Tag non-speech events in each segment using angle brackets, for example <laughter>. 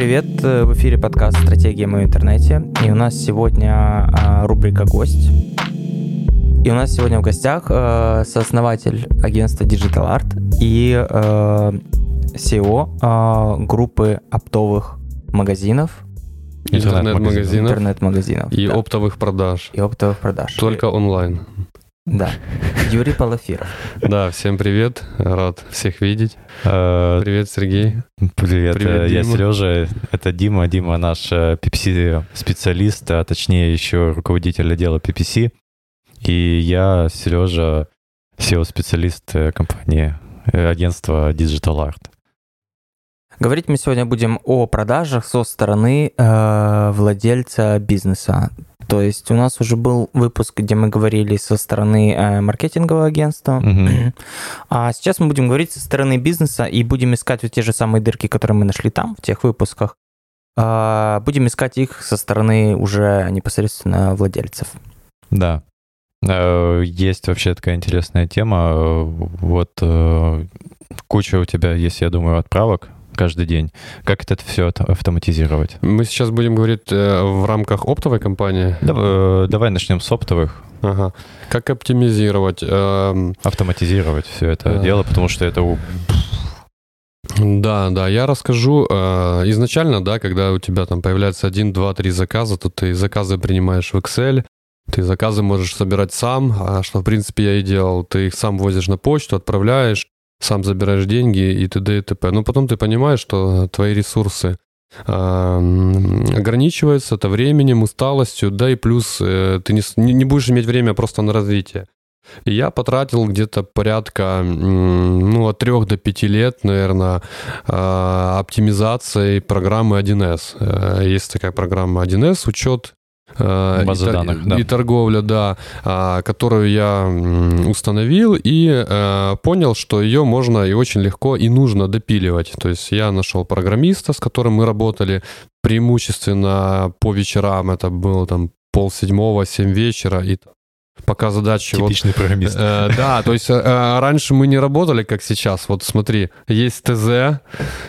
Привет! В эфире подкаст «Стратегия в интернете». И у нас сегодня а, рубрика «Гость». И у нас сегодня в гостях э, сооснователь агентства Digital Art и э, SEO э, группы оптовых магазинов. Интернет-магазинов. Интернет-магазинов. И да. оптовых продаж. И оптовых продаж. Только онлайн. Да. Юрий Палафиров. Да, всем привет. Рад всех видеть. Э, привет, Сергей. Привет, привет я Сережа. Это Дима. Дима наш PPC-специалист, а точнее еще руководитель отдела PPC. И я, Сережа, SEO-специалист э, компании, э, агентства Digital Art. Говорить мы сегодня будем о продажах со стороны э, владельца бизнеса. То есть у нас уже был выпуск, где мы говорили со стороны э, маркетингового агентства, mm-hmm. а сейчас мы будем говорить со стороны бизнеса и будем искать вот те же самые дырки, которые мы нашли там, в тех выпусках. Э, будем искать их со стороны уже непосредственно владельцев. Да, Э, есть вообще такая интересная тема. Вот э, куча у тебя есть, я думаю, отправок каждый день. Как это все автоматизировать? Мы сейчас будем говорить э, в рамках оптовой компании. Давай, давай начнем с оптовых. Ага. Как оптимизировать? Эм, Автоматизировать все это дело, потому что это да, да, я расскажу. Изначально, да, когда у тебя там появляется один, два, три заказа, то ты заказы принимаешь в Excel, ты заказы можешь собирать сам, а что, в принципе, я и делал. Ты их сам возишь на почту, отправляешь, сам забираешь деньги и т.д. и т.п. Но потом ты понимаешь, что твои ресурсы э, ограничиваются это временем, усталостью, да и плюс э, ты не, не будешь иметь время просто на развитие. И я потратил где-то порядка, ну, от 3 до 5 лет, наверное, э, оптимизацией программы 1С. Э, есть такая программа 1С, учет База и, данных, да. И торговля, да, а, которую я установил и э, понял, что ее можно и очень легко и нужно допиливать. То есть я нашел программиста, с которым мы работали преимущественно по вечерам, это было там пол седьмого, семь вечера, и пока задачи... Типичный вот, программист. Э, да, то есть э, э, раньше мы не работали, как сейчас. Вот смотри, есть ТЗ,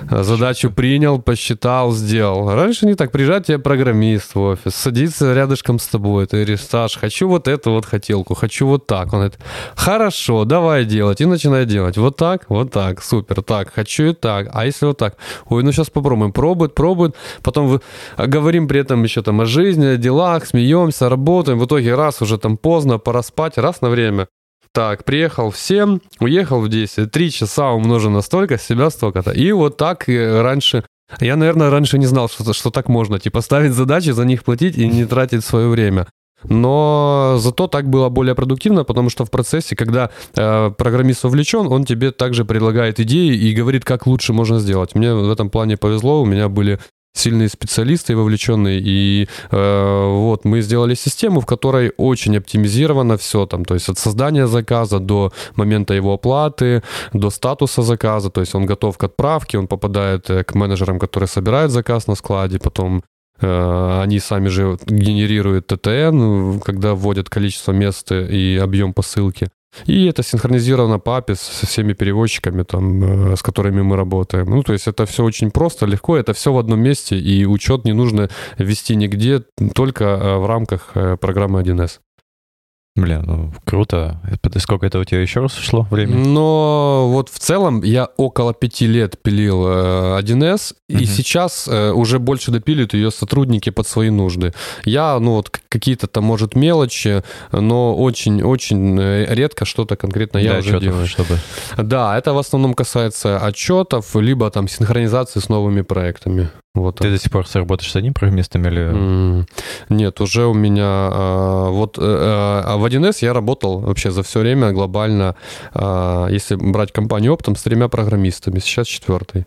задачу принял, посчитал, сделал. Раньше не так. Приезжает тебе программист в офис, садится рядышком с тобой. Ты говоришь, Саш, хочу вот эту вот хотелку, хочу вот так. Он говорит, хорошо, давай делать. И начинает делать. Вот так, вот так, супер, так, хочу и так. А если вот так? Ой, ну сейчас попробуем. Пробует, пробует. Потом говорим при этом еще там о жизни, о делах, смеемся, работаем. В итоге раз уже там поздно, пора спать раз на время. Так, приехал в 7, уехал в 10. Три часа умножено столько, себя столько-то. И вот так раньше... Я, наверное, раньше не знал, что, что так можно. Типа ставить задачи, за них платить и не тратить свое время. Но зато так было более продуктивно, потому что в процессе, когда э, программист вовлечен, он тебе также предлагает идеи и говорит, как лучше можно сделать. Мне в этом плане повезло, у меня были сильные специалисты вовлеченные, и э, вот мы сделали систему, в которой очень оптимизировано все там, то есть от создания заказа до момента его оплаты, до статуса заказа, то есть он готов к отправке, он попадает э, к менеджерам, которые собирают заказ на складе, потом э, они сами же генерируют ТТН, когда вводят количество мест и объем посылки. И это синхронизировано по API со всеми переводчиками, там, э, с которыми мы работаем. Ну, то есть это все очень просто, легко, это все в одном месте, и учет не нужно вести нигде, только э, в рамках э, программы 1С. Блин, ну круто. Сколько это у тебя еще раз ушло времени? Но вот в целом я около пяти лет пилил 1С, э, и сейчас э, уже больше допилят ее сотрудники под свои нужды. Я, ну вот какие-то там, может, мелочи, но очень-очень э, редко что-то конкретно я уже отчетов, делаю. Чтобы... Да, это в основном касается отчетов, либо там синхронизации с новыми проектами. Вот Ты до сих пор работаешь с одним программистом или... Нет, уже у меня... А, вот а, в 1С я работал вообще за все время глобально, а, если брать компанию оптом, с тремя программистами. Сейчас четвертый.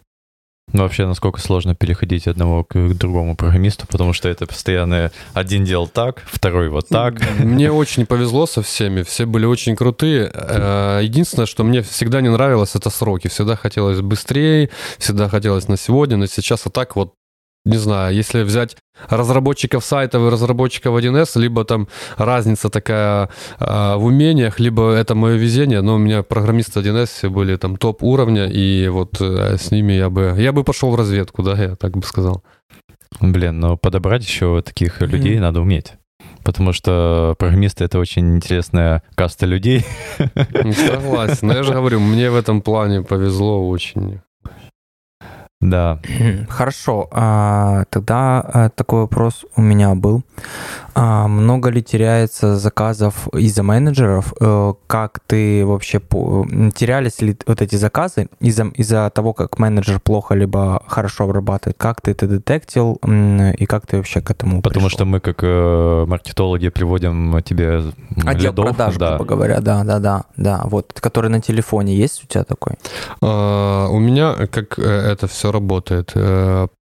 Ну, вообще, насколько сложно переходить одного к другому программисту, потому что это постоянно один делал так, второй вот так. Мне очень повезло со всеми, все были очень крутые. Э, единственное, что мне всегда не нравилось, это сроки. Всегда хотелось быстрее, всегда хотелось на сегодня, но сейчас а так вот не знаю, если взять разработчиков сайтов и разработчиков 1С, либо там разница такая э, в умениях, либо это мое везение, но у меня программисты 1С все были там топ уровня, и вот э, с ними я бы, я бы пошел в разведку, да, я так бы сказал. Блин, но подобрать еще таких людей mm-hmm. надо уметь потому что программисты — это очень интересная каста людей. Согласен. Но я же говорю, мне в этом плане повезло очень. Да. Хорошо. А, тогда а, такой вопрос у меня был. А, много ли теряется заказов из-за менеджеров? Э, как ты вообще... Терялись ли вот эти заказы из-за из того, как менеджер плохо либо хорошо обрабатывает? Как ты это детектил и как ты вообще к этому Потому пришел? что мы как э, маркетологи приводим тебе Отдел лидов, продаж, да. грубо говоря, да, да, да, да. Вот, который на телефоне есть у тебя такой? А, у меня как э, это все работает.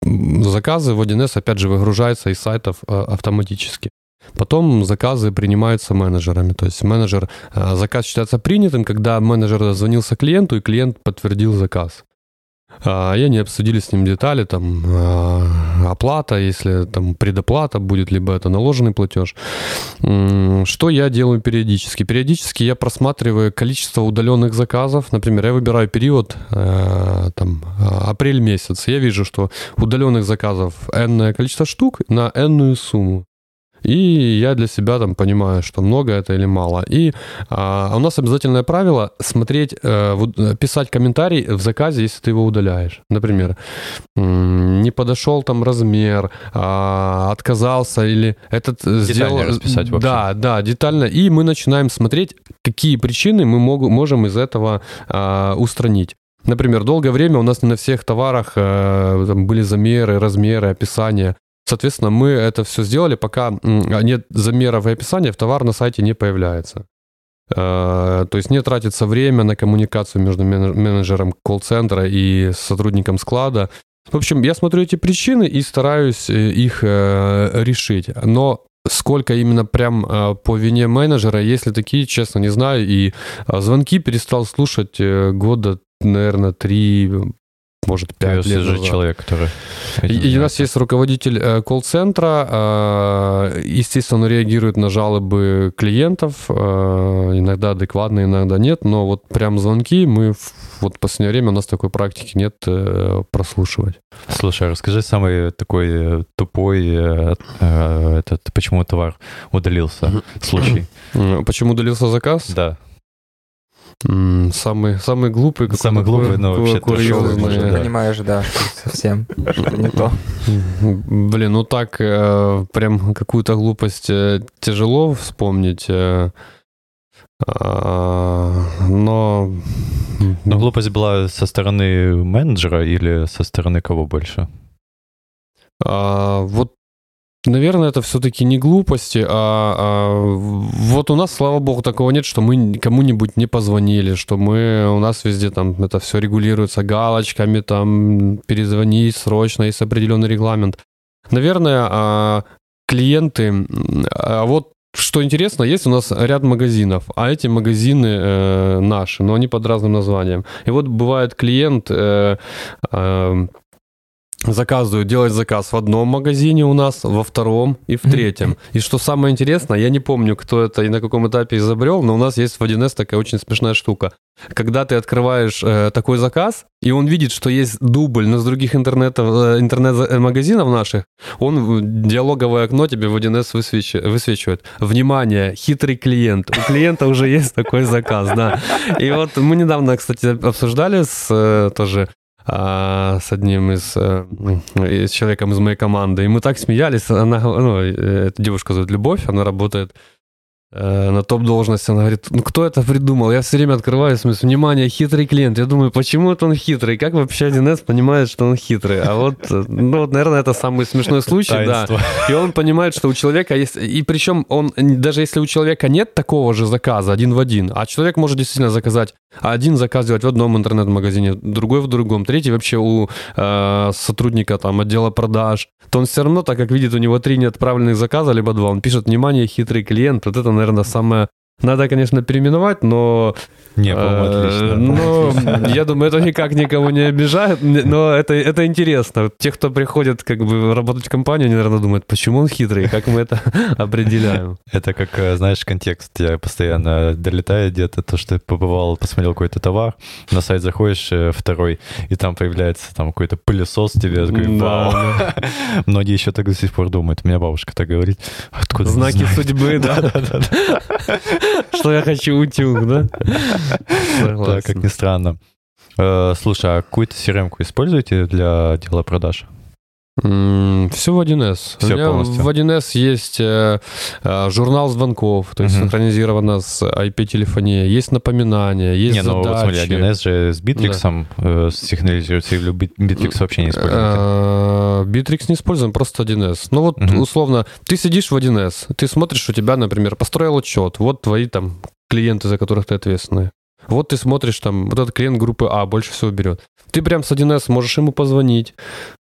Заказы в 1С, опять же, выгружаются из сайтов э, автоматически. Потом заказы принимаются менеджерами. То есть менеджер, э, заказ считается принятым, когда менеджер дозвонился клиенту, и клиент подтвердил заказ. А, и они обсудили с ним детали, там, а, оплата, если там предоплата будет, либо это наложенный платеж. Что я делаю периодически? Периодически я просматриваю количество удаленных заказов. Например, я выбираю период, э, там, апрель месяц. Я вижу, что удаленных заказов энное количество штук на энную сумму. И я для себя там понимаю, что много это или мало. И а, у нас обязательное правило смотреть, э, писать комментарий в заказе, если ты его удаляешь. Например, не подошел там размер, а, отказался или этот детально сделал... расписать вообще. Да, да, детально. И мы начинаем смотреть, какие причины мы мог, можем из этого а, устранить. Например, долгое время у нас не на всех товарах э, были замеры, размеры, описания. Соответственно, мы это все сделали, пока нет замеров и описания, товар на сайте не появляется. Э, то есть не тратится время на коммуникацию между менеджером колл-центра и сотрудником склада. В общем, я смотрю эти причины и стараюсь э, их э, решить. Но сколько именно прям по вине менеджера, если такие, честно, не знаю. И звонки перестал слушать года, наверное, три может, 5 лет же человек, который... И, и у нас есть руководитель э, колл-центра, э, естественно, он реагирует на жалобы клиентов, э, иногда адекватно, иногда нет, но вот прям звонки мы вот в последнее время у нас такой практики нет прослушивать. Слушай, а расскажи самый такой тупой этот, почему товар удалился случай. Почему удалился заказ? Да. Самый, самый глупый. Самый глупый, но вообще курьезный. Да. Понимаешь, да, совсем не то. Блин, ну так э, прям какую-то глупость э, тяжело вспомнить. Э, а, но... Но глупость была со стороны менеджера или со стороны кого больше? А, вот Наверное, это все-таки не глупости, а, а вот у нас, слава богу, такого нет, что мы кому-нибудь не позвонили, что мы у нас везде там это все регулируется галочками, там перезвонить срочно, есть определенный регламент. Наверное, а, клиенты, а вот что интересно, есть у нас ряд магазинов, а эти магазины э, наши, но они под разным названием. И вот бывает клиент э, э, заказывают, делать заказ в одном магазине у нас, во втором и в третьем. И что самое интересное, я не помню, кто это и на каком этапе изобрел, но у нас есть в 1С такая очень смешная штука. Когда ты открываешь э, такой заказ, и он видит, что есть дубль, но с других интернетов, э, интернет-магазинов наших, он диалоговое окно тебе в 1С высвечивает, высвечивает. Внимание, хитрый клиент. У клиента уже есть такой заказ, да. И вот мы недавно, кстати, обсуждали с э, тоже а, с одним из, э, с человеком из моей команды. И мы так смеялись. Она, ну, э, эта девушка зовут Любовь, она работает на топ-должность, она говорит, ну кто это придумал? Я все время открываю, в смысле, внимание, хитрый клиент. Я думаю, почему это он хитрый? Как вообще 1С понимает, что он хитрый? А вот, э, ну вот, наверное, это самый смешной случай, Таинство. да. И он понимает, что у человека есть, и причем он, даже если у человека нет такого же заказа один в один, а человек может действительно заказать один заказ делать в одном интернет-магазине, другой в другом, третий вообще у э, сотрудника там отдела продаж, то он все равно, так как видит у него три неотправленных заказа, либо два, он пишет, внимание, хитрый клиент, вот это, наверное, самое Надо, конечно, переименовать, но... Не, по-моему, э, отлично. Но <laughs> я думаю, это никак никого не обижает, но это, это интересно. Те, кто приходит как бы работать в компанию, они, наверное, думают, почему он хитрый, как мы это <laughs> определяем. Это как, э, знаешь, контекст тебя постоянно долетает где-то, то, что ты побывал, посмотрел какой-то товар, на сайт заходишь э, второй, и там появляется там какой-то пылесос тебе, Да. <laughs> Многие еще так до сих пор думают. У меня бабушка так говорит. Откуда Знаки знаете?» судьбы, да? Что я хочу утюг, да? Да, как ни странно. Э, Слушай, а какую-то CRM-ку используете для дела продаж? Все в 1С. Всё У меня полностью. в 1С есть э, э, журнал звонков, то есть Мгм. синхронизировано с IP-телефонией, есть напоминания, есть Не, ну вот смотри, задачи. 1С же с Bittrex э, синхронизируется, или Bittrex вообще не используете? Э, Bittrex не используем, просто 1С. Ну вот, Мгм. условно, ты сидишь в 1С, ты смотришь, у тебя, например, построил учет, вот твои там клиенты, за которых ты ответственный. Вот ты смотришь, там, вот этот клиент группы А больше всего берет. Ты прям с 1С можешь ему позвонить,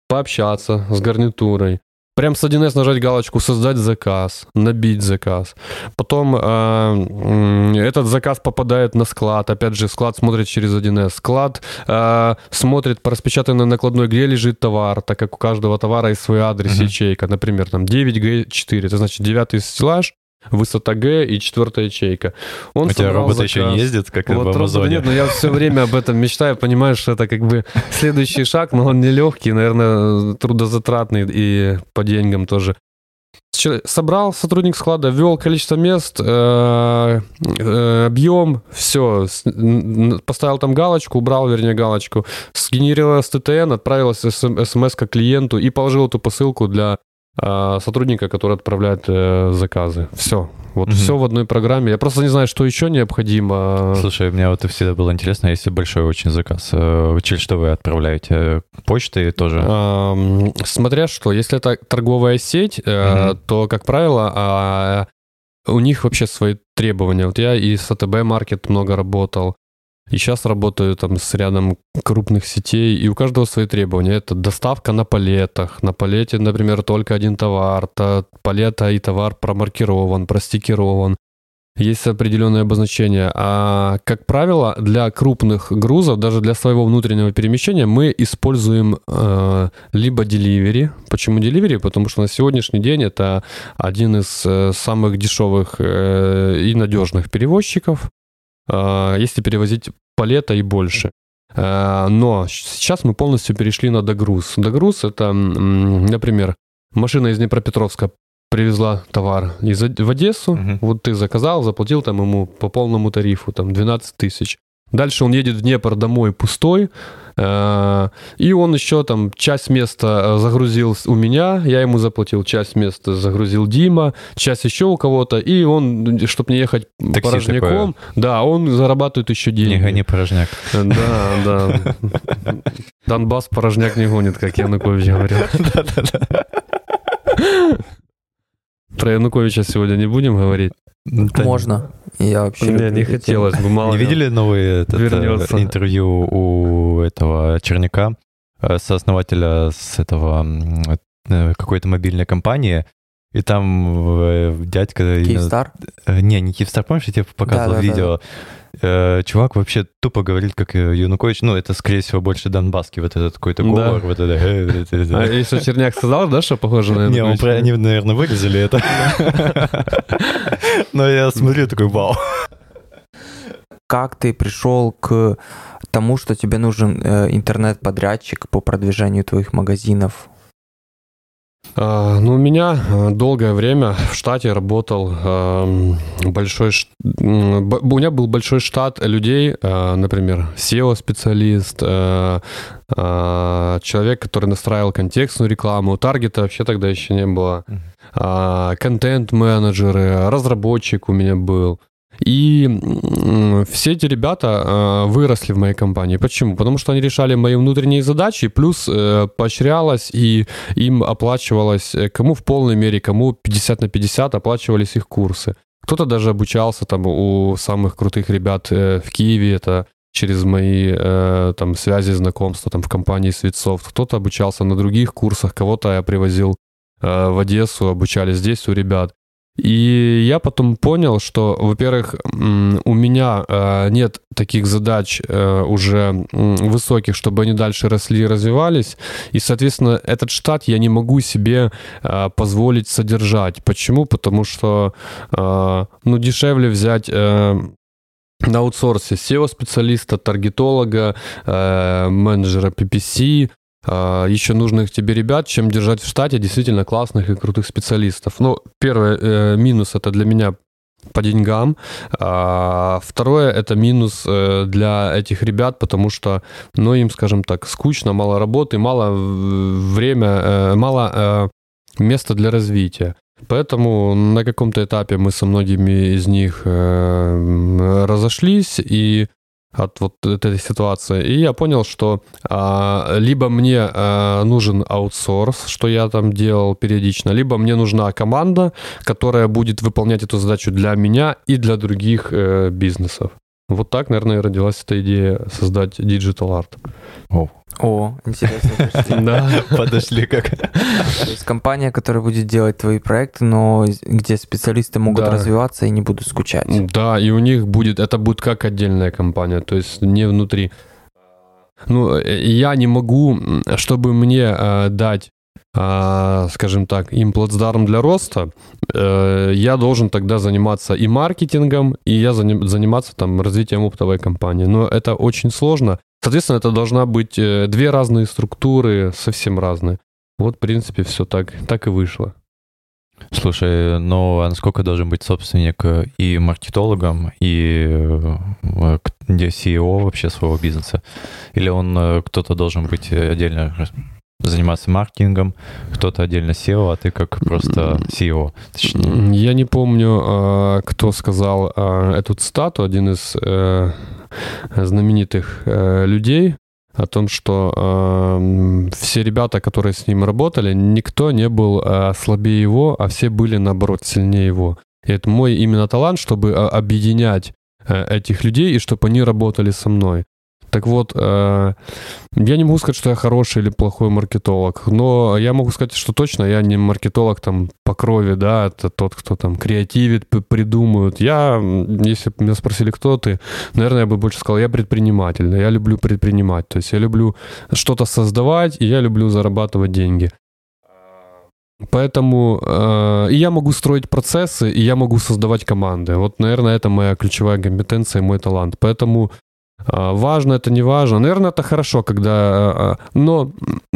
пообщаться с гарнитурой. Прям с 1С нажать галочку «Создать заказ», «Набить заказ». Потом э, этот заказ попадает на склад. Опять же, склад смотрит через 1С. Склад э, смотрит по распечатанной накладной, где лежит товар, так как у каждого товара есть свой адрес, Мгм. ячейка. Например, там 9Г4. Это значит девятый стеллаж, высота Г и четвертая ячейка. Он У тебя роботы еще заказ. не ездят, как Вот в Амазоне? нет, но я все время об этом мечтаю, понимаю, что это как бы следующий шаг, но он нелегкий, наверное, трудозатратный и по деньгам тоже. Собрал сотрудник склада, ввел количество мест, э, э, объем, все, поставил там галочку, убрал, вернее, галочку, сгенерировал СТТН, отправилась смс к клиенту и положил эту посылку для сотрудника, который отправляет э, заказы. Все. Вот Мгм. все в одной программе. Я просто не знаю, что еще необходимо. Слушай, мне вот всегда было интересно, если большой очень заказ, э, через что вы отправляете? Почтой тоже? Ам, Смотря что, если это торговая сеть, э, то, как правило, а, у них вообще свои требования. Вот я и с АТБ Маркет много работал, и сейчас работаю там с рядом крупных сетей, и у каждого свои требования. Это доставка на палетах. На палете, например, только один товар. То палета и товар промаркирован, простикирован. Есть определенные обозначения. А, как правило, для крупных грузов, даже для своего внутреннего перемещения, мы используем э, либо delivery. Почему delivery? Потому что на сегодняшний день это один из э, самых дешевых э, и надежных перевозчиков, если перевозить палета и больше. Э, но сейчас мы полностью перешли на догруз. Догруз это, например, машина из Днепропетровска привезла товар из, в Одессу, Мгм. вот ты заказал, заплатил там ему по полному тарифу, там 12 тысяч. Дальше он едет в Днепр домой пустой, и он еще там часть места э, загрузил у меня, я ему заплатил, часть места загрузил Дима, часть еще у кого-то, и он, чтобы не ехать Такси порожняком, да, он зарабатывает еще деньги. Не гони порожняк. Да, да. Донбасс порожняк не гонит, как Янукович говорил. <laughs> Про Януковича сегодня не будем говорить. Да Можно. Я вообще Не, не хотелось бы, мало Не ли. видели новые этот, э, вернется. интервью у этого Черняка, э, сооснователя с этого э, какой-то мобильной компании, и там дядька... Киевстар? Э, Не, не Киевстар, помнишь, я тебе показывал Да-да-да. видео? Э, Чувак вообще тупо говорит, как Янукович, ну, это, скорее всего, больше донбасский, вот этот какой-то Да. говор, вот это... А если Черняк сказал, да, что похоже на Не, он они, наверное, вырезали это. <laughs> Но я смотрю, такой, вау. Как ты пришел к тому, что тебе нужен э, интернет-подрядчик по продвижению твоих магазинов? А, Ну, у меня э, долгое время в штате работал эм, большой... У меня был большой штат людей, э, например, SEO-специалист, человек, который настраивал контекстную рекламу, таргета вообще тогда еще не было, а, контент-менеджеры, разработчик у меня был. И все эти ребята э, выросли в моей компании. Почему? Потому что они решали мои внутренние задачи, плюс э, поощрялось и им оплачивалось, э, кому в полной мере, кому 50 на 50 оплачивались их курсы. Кто-то даже обучался там у самых крутых ребят в Киеве, это через мои э, там связи, знакомства там в компании Светсофт. Кто-то обучался на других курсах, кого-то я привозил в Одессу, обучали здесь у ребят. И я потом понял, что, во-первых, у меня э, нет таких задач э, уже высоких, чтобы они дальше росли и развивались. И, соответственно, этот штат я не могу себе э, позволить содержать. Почему? Потому что ну, дешевле взять на аутсорсе SEO-специалиста, таргетолога, менеджера PPC, еще нужных тебе ребят, чем держать в штате действительно классных и крутых специалистов. Ну, первый э, минус это для меня по деньгам. А, второе это минус э, для этих ребят, потому что, ну, им, скажем так, скучно, мало работы, мало время, э, мало э, места для развития. Поэтому на каком-то этапе мы со многими из них разошлись, и от вот этой ситуации. И я понял, что а, либо мне а, нужен аутсорс, что я там делал периодично, либо мне нужна команда, которая будет выполнять эту задачу для меня и для других э, бизнесов. Вот так, наверное, родилась эта идея создать Digital Art. О, О интересно. <laughs> Да, подошли как. То есть компания, которая будет делать твои проекты, но где специалисты могут развиваться и не будут скучать. Да, и у них будет, это будет как отдельная компания, то есть не внутри. Ну, э, я не могу, чтобы мне э, дать скажем так, им плацдарм для роста, э, я должен тогда заниматься и маркетингом, и я заниматься там развитием оптовой компании. Но это очень сложно. Соответственно, это должна быть э, две разные структуры, совсем разные. Вот, в принципе, все так, так и вышло. Слушай, ну а насколько должен быть собственник и маркетологом, и э, где CEO вообще своего бизнеса? Или он кто-то должен быть отдельно заниматься маркетингом, кто-то отдельно SEO, а ты как просто SEO. Точнее. Я не помню, а, кто сказал а, эту цитату, один из э, знаменитых э, людей, о том, что э, все ребята, которые с ним работали, никто не был э, слабее его, а все были, наоборот, сильнее его. И это мой именно талант, чтобы объединять этих людей и чтобы они работали со мной. Так вот, э, я не могу сказать, что я хороший или плохой маркетолог, но я могу сказать, что точно я не маркетолог там по крови, да, это тот, кто там креативит, придумывает. Я, если бы меня спросили, кто ты, наверное, я бы больше сказал, я предприниматель, я люблю предпринимать, то есть я люблю что-то создавать, и я люблю зарабатывать деньги. Поэтому э, я могу строить процессы, и я могу создавать команды. Вот, наверное, это моя ключевая компетенция, мой талант. Поэтому важно это, не важно. Наверное, это хорошо, когда... А, а, но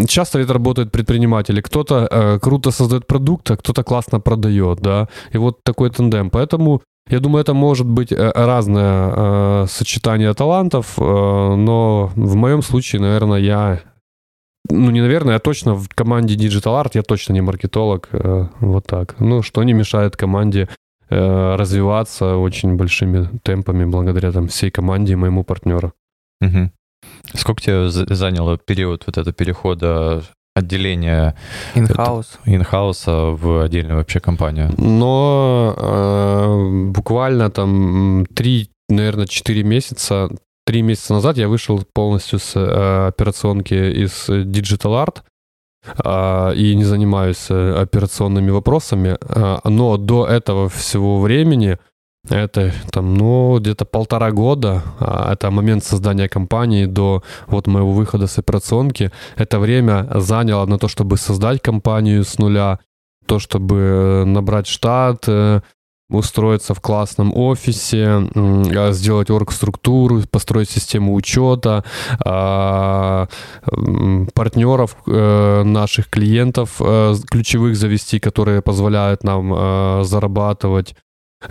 часто это работают предприниматели. Кто-то круто создает продукт, а кто-то классно продает, да. И вот такой тандем. Поэтому я думаю, это может быть э, разное сочетание талантов, но в моем случае, наверное, я... Ну, не наверное, я точно в команде Digital Art, я точно не маркетолог, вот так. Ну, что не мешает команде Э, развиваться очень большими темпами благодаря там всей команде и моему партнеру. Угу. Сколько тебе заняло период вот этого перехода отделения инхаус инхауса в отдельную вообще компанию? Но э, буквально там три, наверное, четыре месяца, три месяца назад я вышел полностью с э, операционки из Digital Art и не занимаюсь э, операционными вопросами, а, но до этого всего времени это там, ну, где-то полтора года, а, это момент создания компании до вот моего выхода с операционки. Это время заняло на то, чтобы создать компанию с нуля, то, чтобы э, набрать штат, э, устроиться в классном офисе, а, сделать орг-структуру, построить систему учета, а, партнеров э, наших клиентов э, ключевых завести, которые позволяют нам э, зарабатывать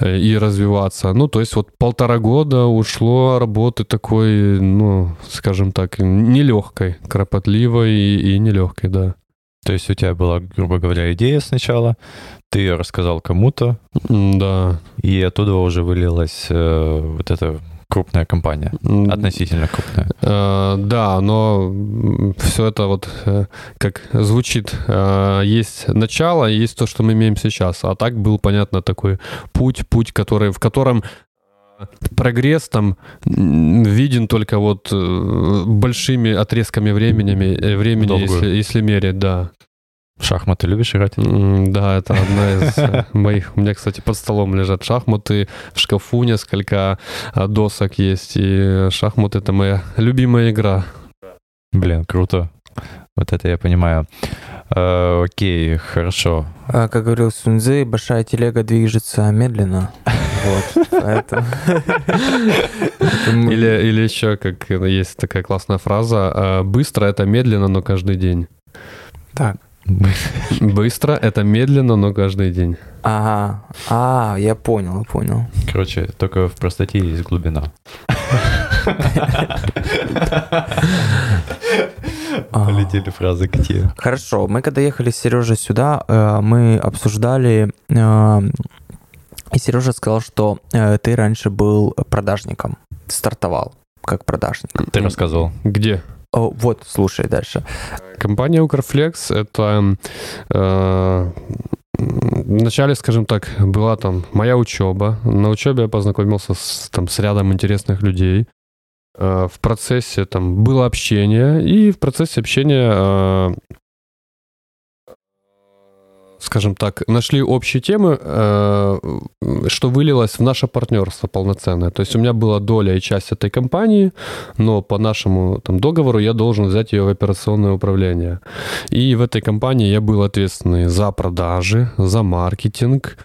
и развиваться. Ну, то есть вот полтора года ушло работы такой, ну, скажем так, нелегкой, кропотливой и, и нелегкой, да. То есть у тебя была, грубо говоря, идея сначала, ты ее рассказал кому-то. Да. И оттуда уже вылилась э, вот эта крупная компания, относительно крупная. Э, да, но все это вот э, как звучит, э, есть начало, есть то, что мы имеем сейчас. А так был, понятно, такой путь, путь, который, в котором прогресс там виден только вот э, большими отрезками времени, времени если, если мерить, да. В шахматы любишь играть? Да, это одна из э, <laughs> моих. У меня, кстати, под столом лежат шахматы, в шкафу несколько досок есть, и шахматы — это моя любимая игра. Блин, круто. Вот это я понимаю. Э, окей, хорошо. А, как говорил Сунзы, большая телега движется медленно. <laughs> Вот. Или, или еще, как есть такая классная фраза, а, быстро — это медленно, но каждый день. Так. Быстро — это медленно, но каждый день. Ага. А, я понял, я понял. Короче, только в простоте есть глубина. Полетели фразы к тебе. Хорошо, мы когда ехали с Сережей сюда, э, мы обсуждали, э, и Сережа сказал, что э, ты раньше был продажником, стартовал как продажник. Ты рассказывал. Где? О, вот, слушай дальше. Компания Укрфлекс — это э, Вначале, скажем так, была там моя учеба. На учебе я познакомился с, там, с рядом интересных людей. Э, в процессе там было общение, и в процессе общения э, скажем так, нашли общие темы, э, что вылилось в наше партнерство полноценное. То есть у меня была доля и часть этой компании, но по нашему там, договору я должен взять ее в операционное управление. И в этой компании я был ответственный за продажи, за маркетинг,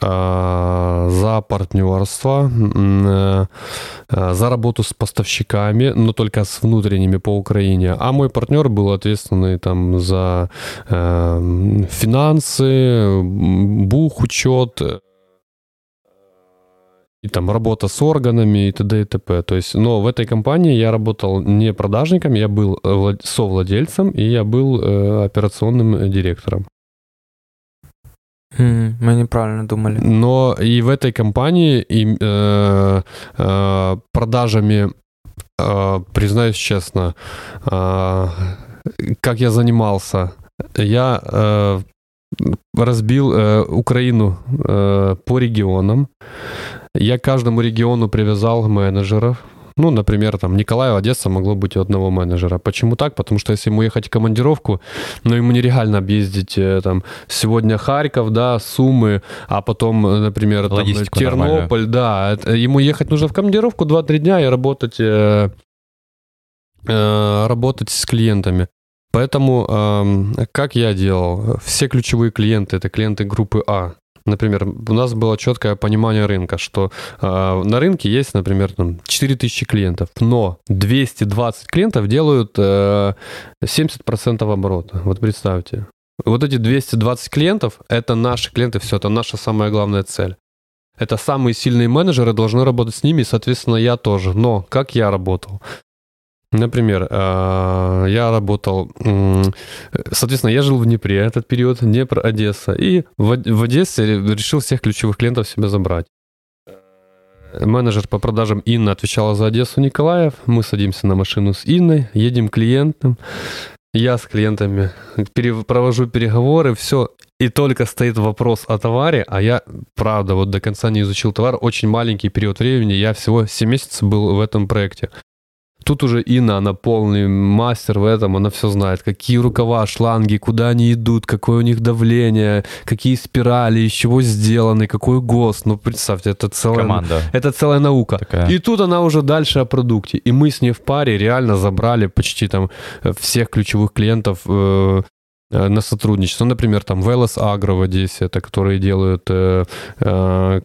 за партнерство, э, э, за работу с поставщиками, но только с внутренними по Украине. А мой партнер был ответственный там за э, финансы, бух, учет, и там работа с органами и т.д. и т.п. То есть, но в этой компании я работал не продажником, я был совладельцем и я был э, операционным директором. Мы неправильно думали. Но и в этой компании и, э, э, продажами, э, признаюсь честно, э, как я занимался, я э, разбил э, Украину э, по регионам. Я каждому региону привязал менеджеров, ну, например, там Николаев, Одесса могло быть у одного менеджера. Почему так? Потому что если ему ехать в командировку, ну, ему нереально объездить э, там сегодня Харьков, да, Сумы, а потом, э, например, там, Тернополь, да. Ему ехать нужно в командировку 2-3 дня и работать, э, э, работать с клиентами. Поэтому, э, как я делал? Все ключевые клиенты, это клиенты группы А. Например, у нас было четкое понимание рынка, что э, на рынке есть, например, там 4000 клиентов, но 220 клиентов делают э, 70% оборота. Вот представьте. Вот эти 220 клиентов — это наши клиенты, все, это наша самая главная цель. Это самые сильные менеджеры должны работать с ними, и, соответственно, я тоже. Но как я работал? Например, э, я работал, соответственно, я жил в Днепре этот период, Днепр, Одесса, и в Одессе решил всех ключевых клиентов себе забрать. Менеджер по продажам Инна отвечала за Одессу Николаев. Мы садимся на машину с Инной, едем к клиентам. Я с клиентами провожу переговоры, все. И только стоит вопрос о товаре, а я, правда, вот до конца не изучил товар. Очень маленький период времени, я всего 7 месяцев был в этом проекте. Тут уже Инна, она полный мастер в этом, она все знает. Какие рукава, шланги, куда они идут, какое у них давление, какие спирали, из чего сделаны, какой ГОСТ. Ну, представьте, это целая, Команда. Это целая наука. Такая. И тут она уже дальше о продукте. И мы с ней в паре реально забрали почти там всех ключевых клиентов э, э на сотрудничество. Например, там Велос Агро в Одессе, это которые делают э, э,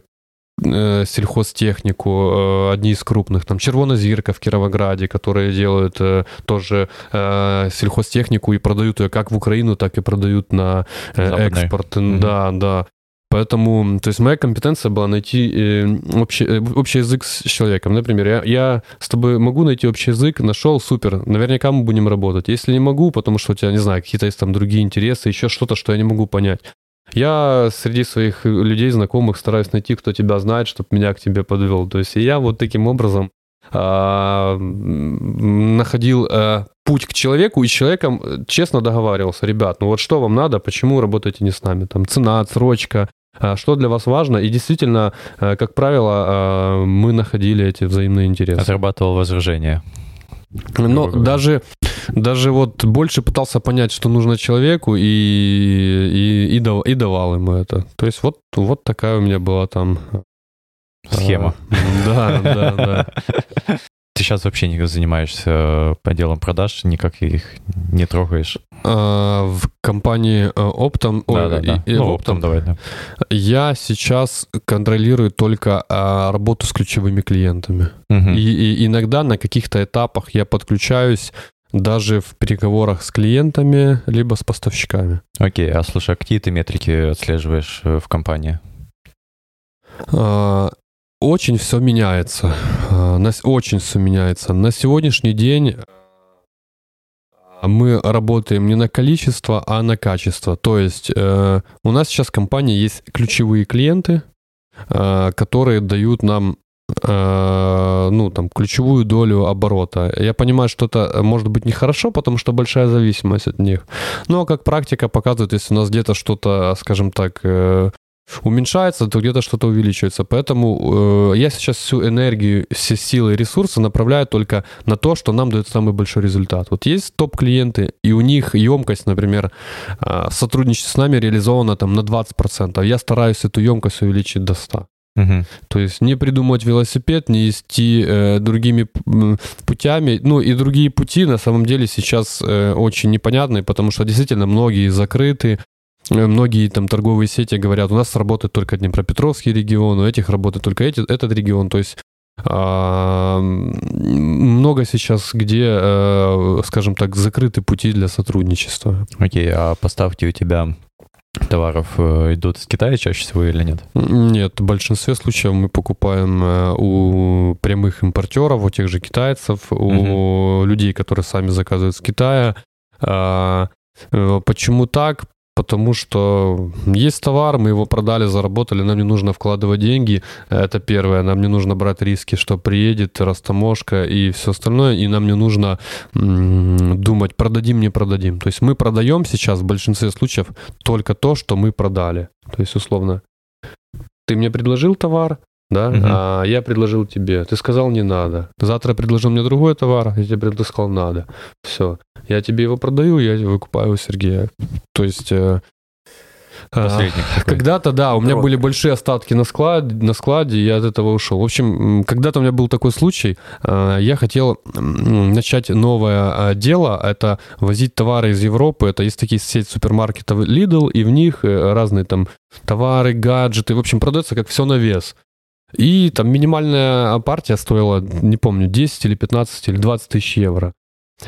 Э, сельхозтехнику, э, одни из крупных, там Червонозирка в Кировограде, которые делают э, тоже сельхозтехнику и продают ее как в Украину, так и продают на экспорт. Mm-hmm. Да, да. Поэтому, то есть моя компетенция была найти общий, общий язык с человеком. Например, я, я с тобой могу найти общий язык, нашел, супер, наверняка мы будем работать. Если не могу, потому что у тебя, не знаю, какие-то есть там другие интересы, еще что-то, что я не могу понять, я среди своих людей, знакомых, стараюсь найти, кто тебя знает, чтобы меня к тебе подвел. То есть я вот таким образом а, находил а, путь к человеку и с человеком э, честно договаривался. Ребят, ну вот что вам надо, почему работаете не с нами? Там цена, отсрочка, а, что для вас важно. И действительно, э, как правило, мы находили эти взаимные интересы. Отрабатывал возражения. Но даже даже вот больше пытался понять, что нужно человеку, и, и, и, дав, и давал ему это. То есть вот, вот такая у меня была там... Схема. А, да, да, да. <laughs> Ты сейчас вообще не занимаешься поделом продаж, никак их не трогаешь? А, в компании Optum, да, да, да. И, ну, Optum, давай, да. Я сейчас контролирую только а, работу с ключевыми клиентами. Угу. И, и иногда на каких-то этапах я подключаюсь даже в переговорах с клиентами, либо с поставщиками. Окей, а слушай, а какие ты метрики отслеживаешь э, в компании? А, очень все меняется. А, очень все меняется. На сегодняшний день а, мы работаем не на количество, а на качество. То есть э, у нас сейчас в компании есть ключевые клиенты, э, которые дают нам э, ну, там, ключевую долю оборота. Я понимаю, что это может быть нехорошо, потому что большая зависимость от них. Но как практика показывает, если у нас где-то что-то, скажем так, э, уменьшается, то где-то что-то увеличивается. Поэтому э, я сейчас всю энергию, все силы и ресурсы направляю только на то, что нам дает самый большой результат. Вот есть топ-клиенты, и у них емкость, например, э, сотрудничество с нами реализовано там на 20%. Я стараюсь эту емкость увеличить до 100%. Угу. То есть не придумать велосипед, не идти э, другими путями. Ну и другие пути на самом деле сейчас э, очень непонятные, потому что действительно многие закрыты, Э, многие там торговые сети говорят, у нас работает только Днепропетровский регион, у этих работает только эти, этот регион. То есть а, много сейчас, где, а, скажем так, закрыты пути для сотрудничества. Окей, а поставки у тебя товаров э, идут из Китая чаще всего или нет? Нет, в большинстве случаев мы покупаем у прямых импортеров, у тех же китайцев, угу. у людей, которые сами заказывают с Китая. А, почему так? Потому что есть товар, мы его продали, заработали, нам не нужно вкладывать деньги, это первое, нам не нужно брать риски, что приедет растаможка и все остальное, и нам не нужно думать, продадим, не продадим. То есть мы продаем сейчас в большинстве случаев только то, что мы продали. То есть условно, ты мне предложил товар, да, угу. а я предложил тебе, ты сказал не надо. Завтра предложил мне другой товар, я тебе ты сказал надо. Все, я тебе его продаю, я выкупаю у Сергея. То есть э, Посредник а, Когда-то, да, у меня были большие остатки на складе, на складе, я от этого ушел. В общем, когда-то у меня был такой случай, а, я хотел начать новое а, дело, это возить товары из Европы, это есть такие сеть супермаркетов Lidl, и в них э, разные там товары, гаджеты, в общем, продается как все на вес. И там минимальная партия стоила, не помню, 10 или 15 или 20 тысяч евро.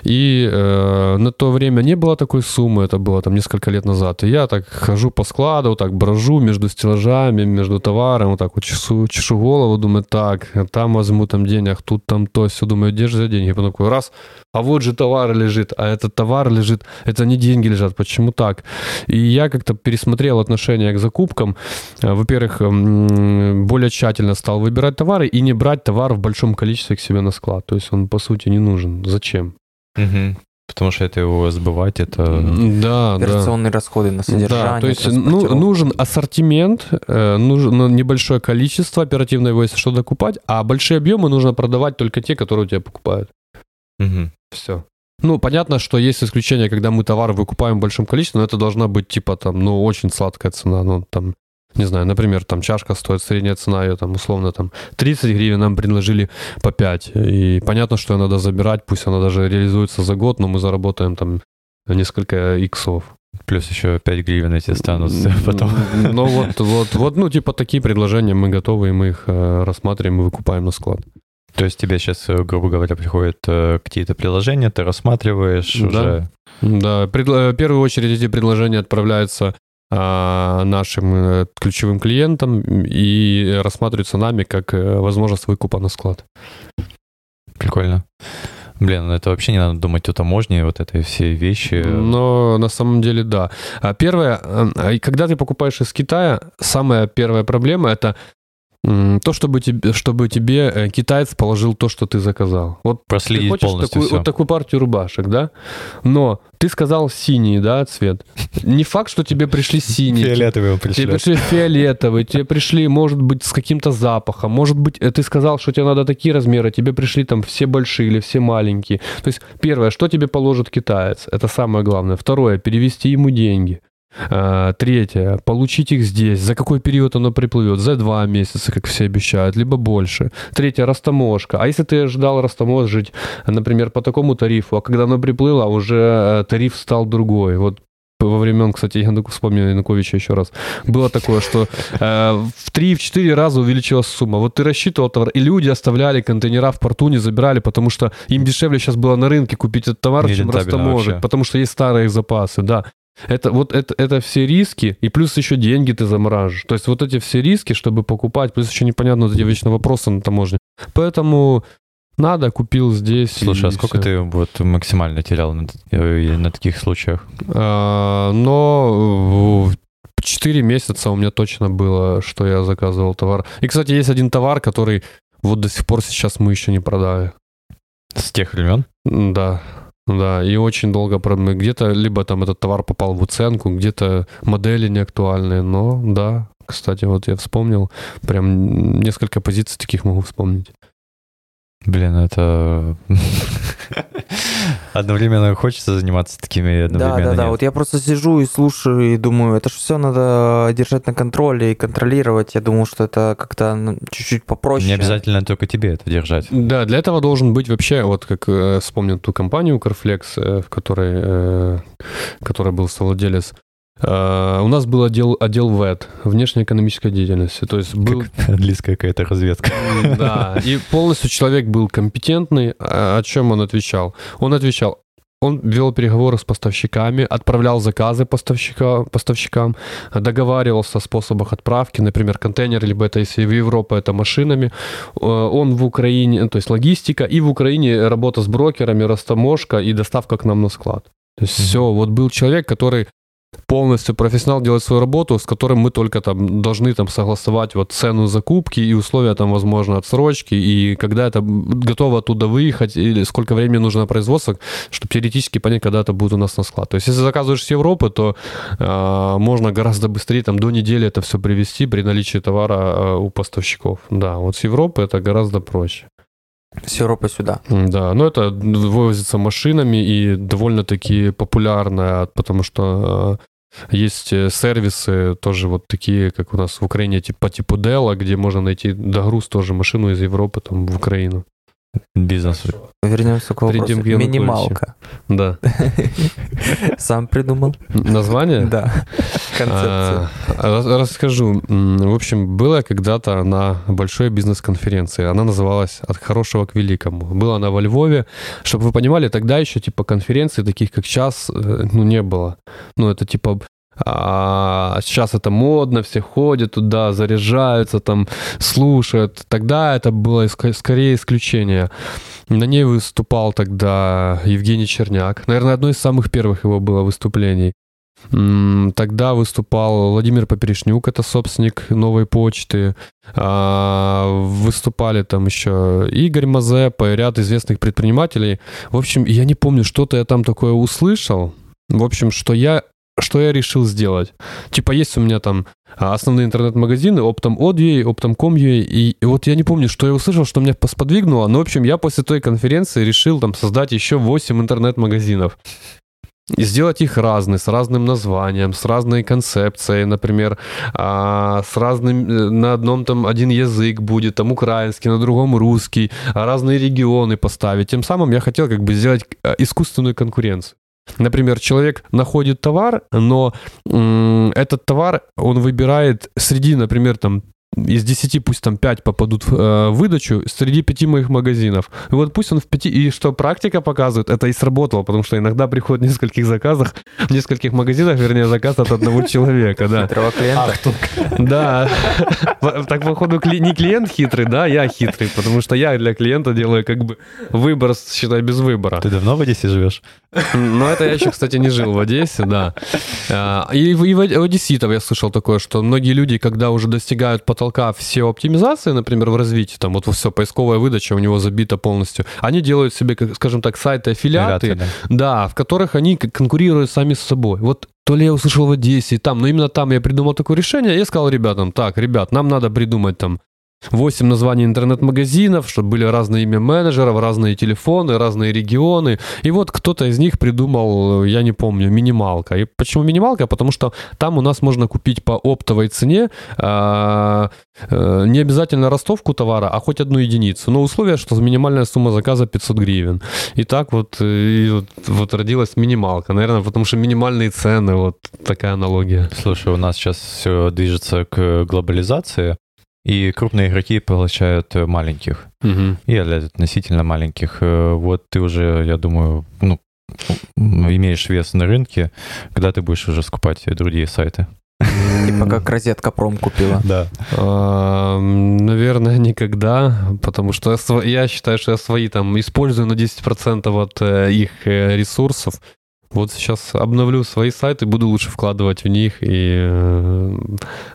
И э, на то время не было такой суммы, это было там несколько лет назад. И я так хожу по складу, так брожу между стеллажами, между товаром, вот так вот чешу, чешу голову, думаю, так, там возьму там денег, тут там то, все, думаю, же за деньги? Потом такой, раз, а вот же товар лежит, а этот товар лежит, это не деньги лежат, почему так? И я как-то пересмотрел отношение к закупкам. Э, во-первых, более тщательно стал выбирать товары и не брать товар в большом количестве к себе на склад. То есть он, по сути, не нужен. Зачем? Угу. Потому что это его сбывать, это... Да, Операционные да. расходы на содержание. Да, то есть ну, нужен ассортимент, э, нужно небольшое количество оперативной его, если что, докупать, а большие объемы нужно продавать только те, которые у тебя покупают. Угу. Все. Ну, понятно, что есть исключения, когда мы товар выкупаем в большом количестве, но это должна быть, типа, там, ну, очень сладкая цена, ну, там, не знаю, например, там чашка стоит, средняя цена ее там условно там 30 гривен, нам предложили по 5. И понятно, что ее надо забирать, пусть она даже реализуется за год, но мы заработаем там несколько иксов. Плюс еще 5 гривен эти останутся потом. Ну вот, вот, вот, ну типа такие предложения мы готовы, и мы их э, рассматриваем и выкупаем на склад. То есть тебе сейчас, э, грубо говоря, приходят э, какие-то приложения, ты рассматриваешь да. уже? Да, в первую очередь эти предложения отправляются нашим э, ключевым клиентам и рассматриваются нами как э, возможность выкупа на склад. Прикольно. Блин, ну это вообще не надо думать о таможне, вот этой все вещи. Но на самом деле да. А первое, э, когда ты покупаешь из Китая, самая первая проблема это то, чтобы тебе, чтобы тебе э, китаец положил то, что ты заказал. Вот Проследить ты хочешь полностью такую, всё. вот такую партию рубашек, да? Но ты сказал синий, да, цвет. Не факт, что тебе пришли синие. Фиолетовые Тебе пришли. пришли фиолетовые, тебе пришли, может быть, с каким-то запахом, может быть, э, ты сказал, что тебе надо такие размеры, тебе пришли там все большие или все маленькие. То есть, первое, что тебе положит китаец, это самое главное. Второе, перевести ему деньги. А, Третье, получить их здесь. За какой период оно приплывет? За два месяца, как все обещают, либо больше. Третье, растаможка. А если ты ждал растаможить, например, по такому тарифу, а когда оно приплыло, уже э, тариф стал другой. Вот во времен, кстати, я вспомнил Януковича еще раз, было такое, что э, в 3-4 раза увеличилась сумма. Вот ты рассчитывал товар, и люди оставляли контейнера в порту, не забирали, потому что им дешевле сейчас было на рынке купить этот товар, чем Нерентабельно растаможить, вообще. потому что есть старые запасы, да. Это вот это, это все риски, и плюс еще деньги ты замораживаешь. То есть вот эти все риски, чтобы покупать, плюс еще непонятно вот эти вечные вопросы на таможне. Поэтому надо, купил здесь. Слушай, а сколько всё. ты вот максимально терял на, э, на таких случаях? А, но 4 месяца у меня точно было, что я заказывал товар. И, кстати, есть один товар, который вот до сих пор сейчас мы еще не продали. С тех времен? Да, да, и очень долго прод- мы Где-то либо там этот товар попал в уценку, где-то модели не актуальные, но да, кстати, вот я вспомнил, прям несколько позиций таких могу вспомнить. Блин, это... <laughs> Одновременно хочется заниматься такими, Да, одновременно да, да. нет. Вот я просто сижу и слушаю и думаю, это же все надо держать на контроле и контролировать. Я думал, что это как-то чуть-чуть попроще. Не обязательно только тебе это держать. Да, для этого должен быть вообще, вот как э, вспомнил ту компанию Carflex, э, в которой, э, в которой был совладелец. Э, у нас был отдел, отдел ВЭД, внешнеэкономической деятельности. То есть был Как английская какая-то разведка. Да, и полностью человек был компетентный. А О чем он отвечал? Он отвечал, он вел переговоры с поставщиками, отправлял заказы поставщика, поставщикам, договаривался о способах отправки, например, контейнер, либо это если в Европу, это машинами. Э, Он в Украине, то есть логистика, и в Украине работа с брокерами, растаможка и доставка к нам на склад. То есть Мгм. все, вот был человек, который полностью профессионал делает свою работу, с которым мы только там должны там согласовать вот цену закупки и условия там, возможно, отсрочки, и когда это готово оттуда выехать, или сколько времени нужно на производство, чтобы теоретически понять, когда это будет у нас на склад. То есть, если заказываешь с Европы, то э, можно гораздо быстрее, там, до недели это все привезти при наличии товара э, у поставщиков. Да, вот с Европы это гораздо проще. С Европы сюда. Да, но это вывозится машинами и довольно-таки популярно, потому что э, есть э, сервисы тоже вот такие, как у нас в Украине, типа типу Dell, где можно найти догруз тоже машину из Европы там в Украину. Бизнес. Вернемся к вопросу. Перейдем к. Минималка. Да. <laughs> Сам придумал? Название? Да. Концепция. А, рас- Расскажу. В общем, была когда-то на большой бизнес-конференции. Она называлась «От хорошего к великому». Была она во Львове. Чтобы вы понимали, тогда еще типа конференций таких, как сейчас, э, ну, не было. Ну, это типа а сейчас это модно, все ходят туда, заряжаются, там, слушают. Тогда это было скорее исключение. На ней выступал тогда Евгений Черняк. Наверное, одно из самых первых его было выступлений. Тогда выступал Владимир Поперечнюк, это собственник новой почты. А, Выступали там еще Игорь Мазепа и ряд известных предпринимателей. В общем, я не помню, что-то я там такое услышал. В общем, что я что я решил сделать? Типа есть у меня там а, основные интернет-магазины, Optom.od.ua, Optom.com.ua, и, и вот я не помню, что я услышал, что меня посподвигнуло, но, в общем, я после той конференции решил там создать еще 8 интернет-магазинов. И сделать их разные, с разным названием, с разной концепцией, например, а, с разным, э, на одном там один язык будет, там украинский, на другом русский, а разные регионы поставить. Тем самым я хотел как бы сделать э, искусственную конкуренцию. Например, человек находит товар, но м, этот товар он выбирает среди, например, там из 10 пусть там 5 попадут в э, выдачу среди 5 моих магазинов. И вот пусть он в 5... И что практика показывает, это и сработало, потому что иногда приходит в нескольких заказах, в нескольких магазинах, вернее, заказ от одного человека, да. Хитрого клиента. Да. Так, походу, не клиент хитрый, да, я хитрый, потому что я для клиента делаю как бы выбор, считай, без выбора. Ты давно в Одессе живешь? Но это я еще, кстати, не жил в Одессе, да. А, И в и в одесситов я слышал такое, что многие люди, когда уже достигают под потолка все оптимизации, например, в развитии, там вот все, поисковая выдача у него забита полностью, они делают себе, скажем так, сайты-аффилиаты, да. да, в которых они конкурируют сами с собой. Вот то ли я услышал в Одессе, там, но именно там я придумал такое решение, я сказал ребятам, так, ребят, нам надо придумать там 8 названий интернет-магазинов, чтобы были разные имя менеджеров, разные телефоны, разные регионы. И вот кто-то из них придумал, я не помню, минималка. И почему минималка? Потому что там у нас можно купить по оптовой цене а, а, не обязательно ростовку товара, а хоть одну единицу. Но условие, что минимальная сумма заказа 500 гривен. И так вот, э, и вот, вот родилась минималка. Наверное, потому что минимальные цены, вот такая аналогия. Слушай, у нас сейчас все движется к глобализации. И крупные игроки получают э, маленьких. Угу. И относительно маленьких. Э, вот ты уже, я думаю, ну, имеешь вес на рынке, когда ты будешь уже скупать другие сайты. Типа как розетка пром купила. Да. А, наверное, никогда, потому что я считаю, что я свои там использую на 10% от э, их ресурсов. Вот сейчас обновлю свои сайты, буду лучше вкладывать в них. И э,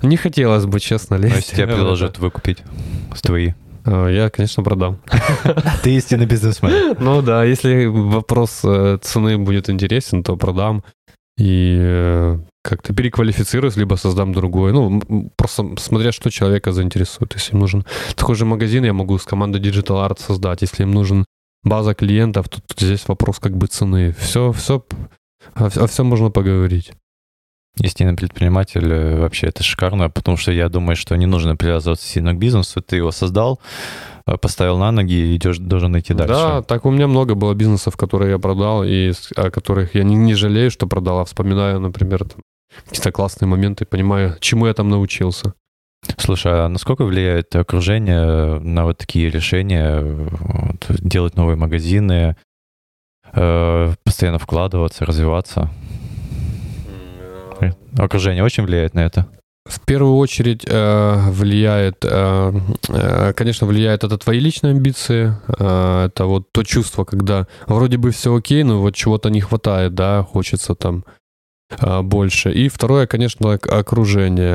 не хотелось бы, честно, лезть. А если тебя предложат выкупить с твои? А, я, конечно, продам. <laughs> Ты истинный бизнесмен. Ну да, если вопрос э, цены будет интересен, то продам. И э, как-то переквалифицируюсь, либо создам другой. Ну, просто смотря, что человека заинтересует. Если им нужен такой же магазин, я могу с командой Digital Art создать. Если им нужен база клиентов, тут, тут здесь вопрос как бы цены. Все, все, о, о всем можно поговорить. Истинный предприниматель э, вообще это шикарно, потому что я думаю, что не нужно привязываться сильно к бизнесу. Ты его создал, э, поставил на ноги и идешь, должен идти дальше. Да, так у меня много было бизнесов, которые я продал, и о которых я не, не жалею, что продал, а вспоминаю, например, там, какие-то классные моменты, понимаю, чему я там научился. Слушай, а насколько влияет окружение на вот такие решения, вот, делать новые магазины, э, постоянно вкладываться, развиваться? Окружение очень влияет на это? В первую очередь э, влияет, э, э, конечно, влияет это твои личные амбиции, э, это вот то чувство, когда вроде бы все окей, но вот чего-то не хватает, да, хочется там э, больше. И второе, конечно, окружение.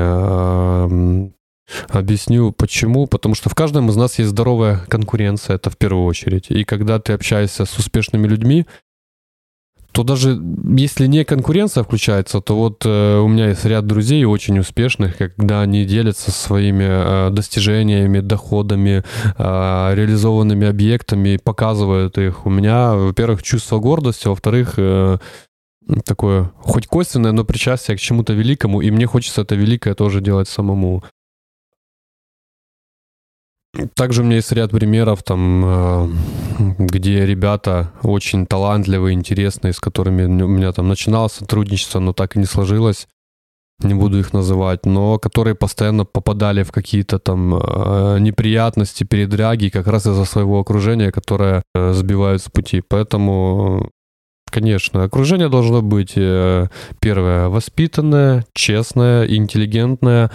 Объясню почему. Потому что в каждом из нас есть здоровая конкуренция, это в первую очередь. И когда ты общаешься с успешными людьми, то даже если не конкуренция включается, то вот э, у меня есть ряд друзей очень успешных, когда они делятся своими э, достижениями, доходами, э, реализованными объектами, показывают их. У меня, во-первых, чувство гордости, во-вторых, э, такое хоть косвенное, но причастие к чему-то великому, и мне хочется это великое тоже делать самому. Также у меня есть ряд примеров, там, э, где ребята очень талантливые, интересные, с которыми у меня там начиналось сотрудничество, но так и не сложилось. Не буду их называть, но которые постоянно попадали в какие-то там э, неприятности, передряги, как раз из-за своего окружения, которое э, сбивают с пути. Поэтому Конечно, окружение должно быть, первое, воспитанное, честное, интеллигентное,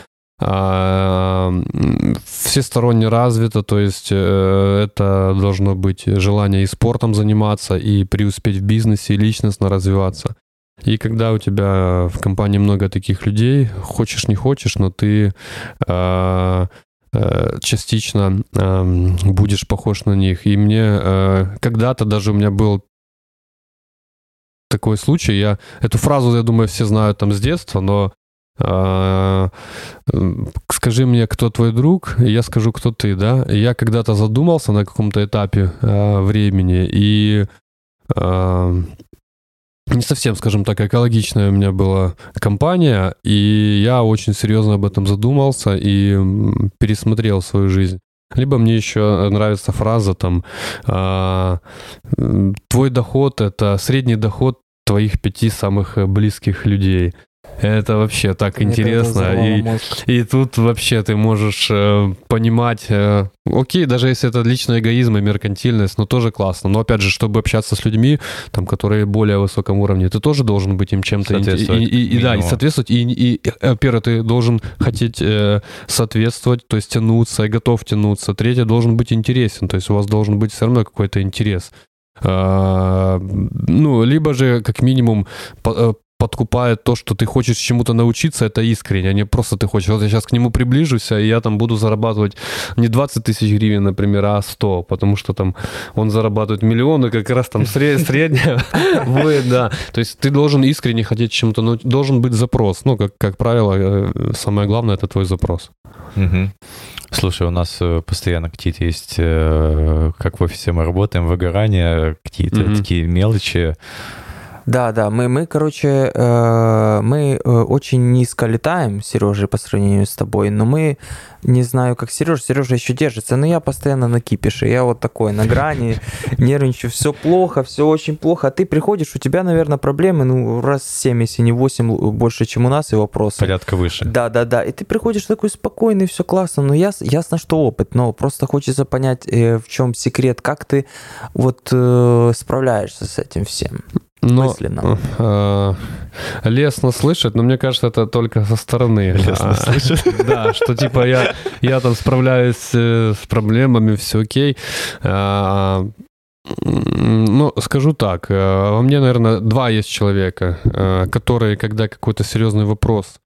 всесторонне развито, то есть э, это должно быть желание и спортом заниматься, и преуспеть в бизнесе, и личностно развиваться. И когда у тебя в компании много таких людей, хочешь не хочешь, но ты а, э, частично будешь похож на них. И мне э, когда-то даже у меня был такой случай, я эту фразу, я думаю, все знают там с детства, но а, скажи мне, кто твой друг, и я скажу, кто ты, да. Я когда-то задумался на каком-то этапе а, времени, и а, не совсем, скажем так, экологичная у меня была компания, и я очень серьезно об этом задумался и пересмотрел свою жизнь. Либо мне еще нравится фраза там, твой доход — это средний доход твоих пяти самых близких людей. Это вообще так интересно. И, и тут вообще ты можешь э, понимать, э, окей, даже если это личный эгоизм и меркантильность, но тоже классно. Но опять же, чтобы общаться с людьми, там, которые более высоком уровне, ты тоже должен быть им чем-то... И, и, и, да, и соответствовать. И, и, э, первое, ты должен хотеть э, соответствовать, то есть тянуться, и готов тянуться. Третье, должен быть интересен, то есть у вас должен быть все равно какой-то интерес. А, ну, либо же, как минимум, э, подкупает то, что ты хочешь чему-то научиться, это искренне, а не просто ты хочешь, вот я сейчас к нему приближусь, и я там буду зарабатывать не 20 тысяч гривен, например, а 100, потому что там он зарабатывает миллионы, как раз там <laughs> средняя будет, да. То есть ты должен искренне хотеть чему-то, но должен быть запрос. Ну, как, как правило, э, самое главное — это твой запрос. Угу. Слушай, у нас э, постоянно какие-то есть, э, как в офисе мы работаем, выгорания, какие-то угу. такие мелочи, да, да, мы, мы короче, э, мы э, очень низко летаем, Сережа, по сравнению с тобой, но мы, не знаю, как Сережа, Сережа еще держится, но я постоянно на кипише, я вот такой на грани, <laughs> нервничаю, все плохо, все очень плохо, а ты приходишь, у тебя, наверное, проблемы, ну, раз 7, если не 8 больше, чем у нас, и вопросы. Порядка выше. Да, да, да, и ты приходишь такой спокойный, все классно, но я, ясно, что опыт, но просто хочется понять, э, в чем секрет, как ты вот справляешься с этим всем но, мысленно. Э, лестно слышать, но мне кажется, это только со стороны. <laughs> Лестно а, слышать? <laughs> Да, что типа я, я там справляюсь э, с проблемами, все окей. А, ну, скажу так, э, во мне, наверное, два есть человека, э, которые, когда какой-то серьезный вопрос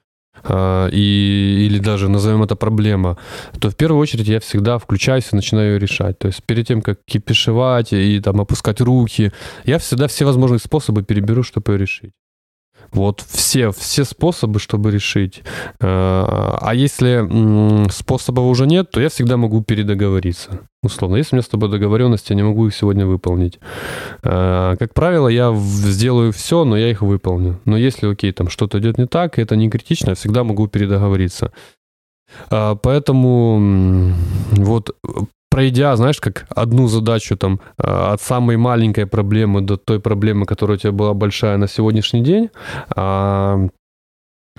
и, или даже назовем это проблема, то в первую очередь я всегда включаюсь и начинаю ее решать. То есть перед тем, как кипишевать и там опускать руки, я всегда все возможные способы переберу, чтобы ее решить. Вот все, все способы, чтобы решить. А, а если способов уже нет, то я всегда могу передоговориться. Условно, если у меня с тобой договоренности, я не могу их сегодня выполнить. А, как правило, я сделаю все, но я их выполню. Но если, окей, там что-то идет не так, это не критично, я всегда могу передоговориться. А, поэтому вот пройдя, знаешь, как одну задачу там а, от самой маленькой проблемы до той проблемы, которая у тебя была большая на сегодняшний день, а,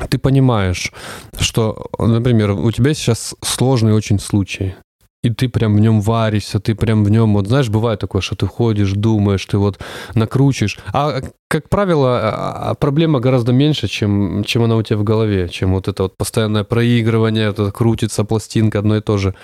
ты понимаешь, что, например, у тебя сейчас сложный очень случай, и ты прям в нем варишься, ты прям в нем, вот знаешь, бывает такое, что ты ходишь, думаешь, ты вот накручиваешь. А, как правило, а, проблема гораздо меньше, чем, чем она у тебя в голове, чем вот это вот постоянное проигрывание, это крутится пластинка одно и то же.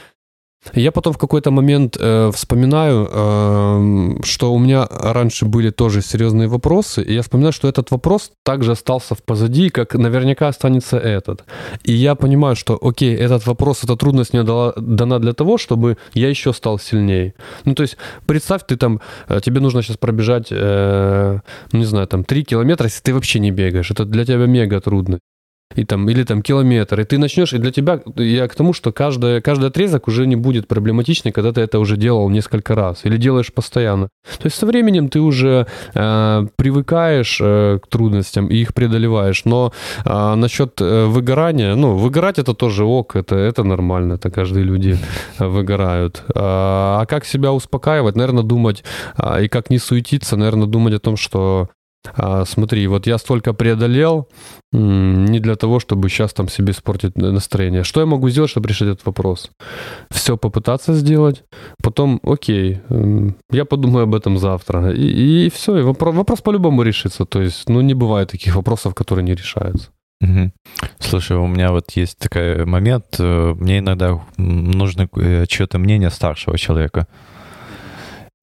Я потом в какой-то момент э, вспоминаю, э, что у меня раньше были тоже серьезные вопросы, и я вспоминаю, что этот вопрос также остался в позади, как наверняка останется этот. И я понимаю, что, окей, этот вопрос, эта трудность мне дала, дана для того, чтобы я еще стал сильнее. Ну, то есть, представь, ты там, э, тебе нужно сейчас пробежать, э, ну, не знаю, там, 3 километра, если ты вообще не бегаешь. Это для тебя мега трудно и там, или там километр, и ты начнешь, и для тебя, я к тому, что каждый, каждый отрезок уже не будет проблематичный, когда ты это уже делал несколько раз, или делаешь постоянно. То есть со временем ты уже э, привыкаешь э, к трудностям и их преодолеваешь. Но э, насчет э, выгорания, ну, выгорать это тоже ок, это, это нормально, это каждые люди выгорают. А, а как себя успокаивать? Наверное, думать, а, и как не суетиться, наверное, думать о том, что а, смотри, вот я столько преодолел не для того, чтобы сейчас там себе испортить настроение. Что я могу сделать, чтобы решить этот вопрос? Все попытаться сделать, потом, окей, я подумаю об этом завтра. И, и все, и вопрос, вопрос по-любому решится. То есть, ну, не бывает таких вопросов, которые не решаются. Угу. Слушай, у меня вот есть такой момент, э, мне иногда нужно э, чье-то мнение старшего человека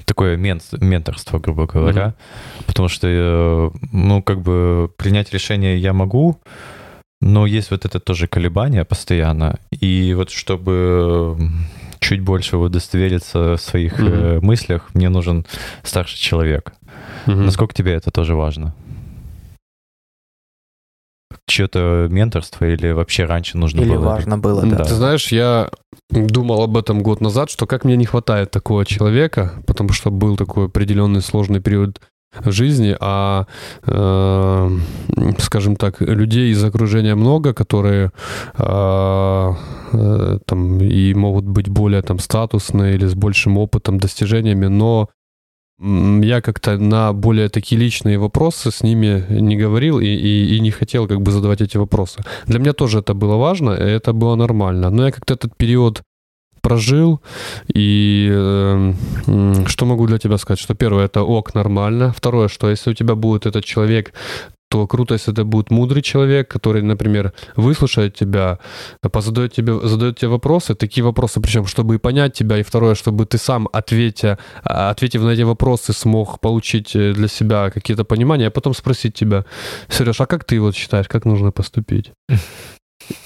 такое мен, менторство, грубо говоря. Mm-hmm. Потому что, э, ну, как бы принять решение я могу, но есть вот это тоже колебание постоянно. И вот чтобы чуть больше удостовериться в своих mm-hmm. мыслях, мне нужен старший человек. Mm-hmm. Насколько тебе это тоже важно? Чье-то менторство или вообще раньше нужно или было? Или важно было, да. Ты знаешь, я думал об этом год назад, что как мне не хватает такого человека, потому что был такой определенный сложный период в жизни, а, э, скажем так, людей из окружения много, которые э, э, там и могут быть более там статусные или с большим опытом, достижениями, но я как-то на более такие личные вопросы с ними не говорил и, и, и не хотел как бы задавать эти вопросы. Для меня тоже это было важно, и это было нормально. Но я как-то этот период прожил, и э, что могу для тебя сказать? Что первое, это ок, нормально. Второе, что если у тебя будет этот человек, то круто, если это будет мудрый человек, который, например, выслушает тебя, позадает тебе, задает тебе вопросы, такие вопросы, причем, чтобы и понять тебя, и второе, чтобы ты сам, ответя, а, ответив на эти вопросы, смог получить э, для себя какие-то понимания, а потом спросить тебя, Сереж, а как ты вот считаешь, как нужно поступить?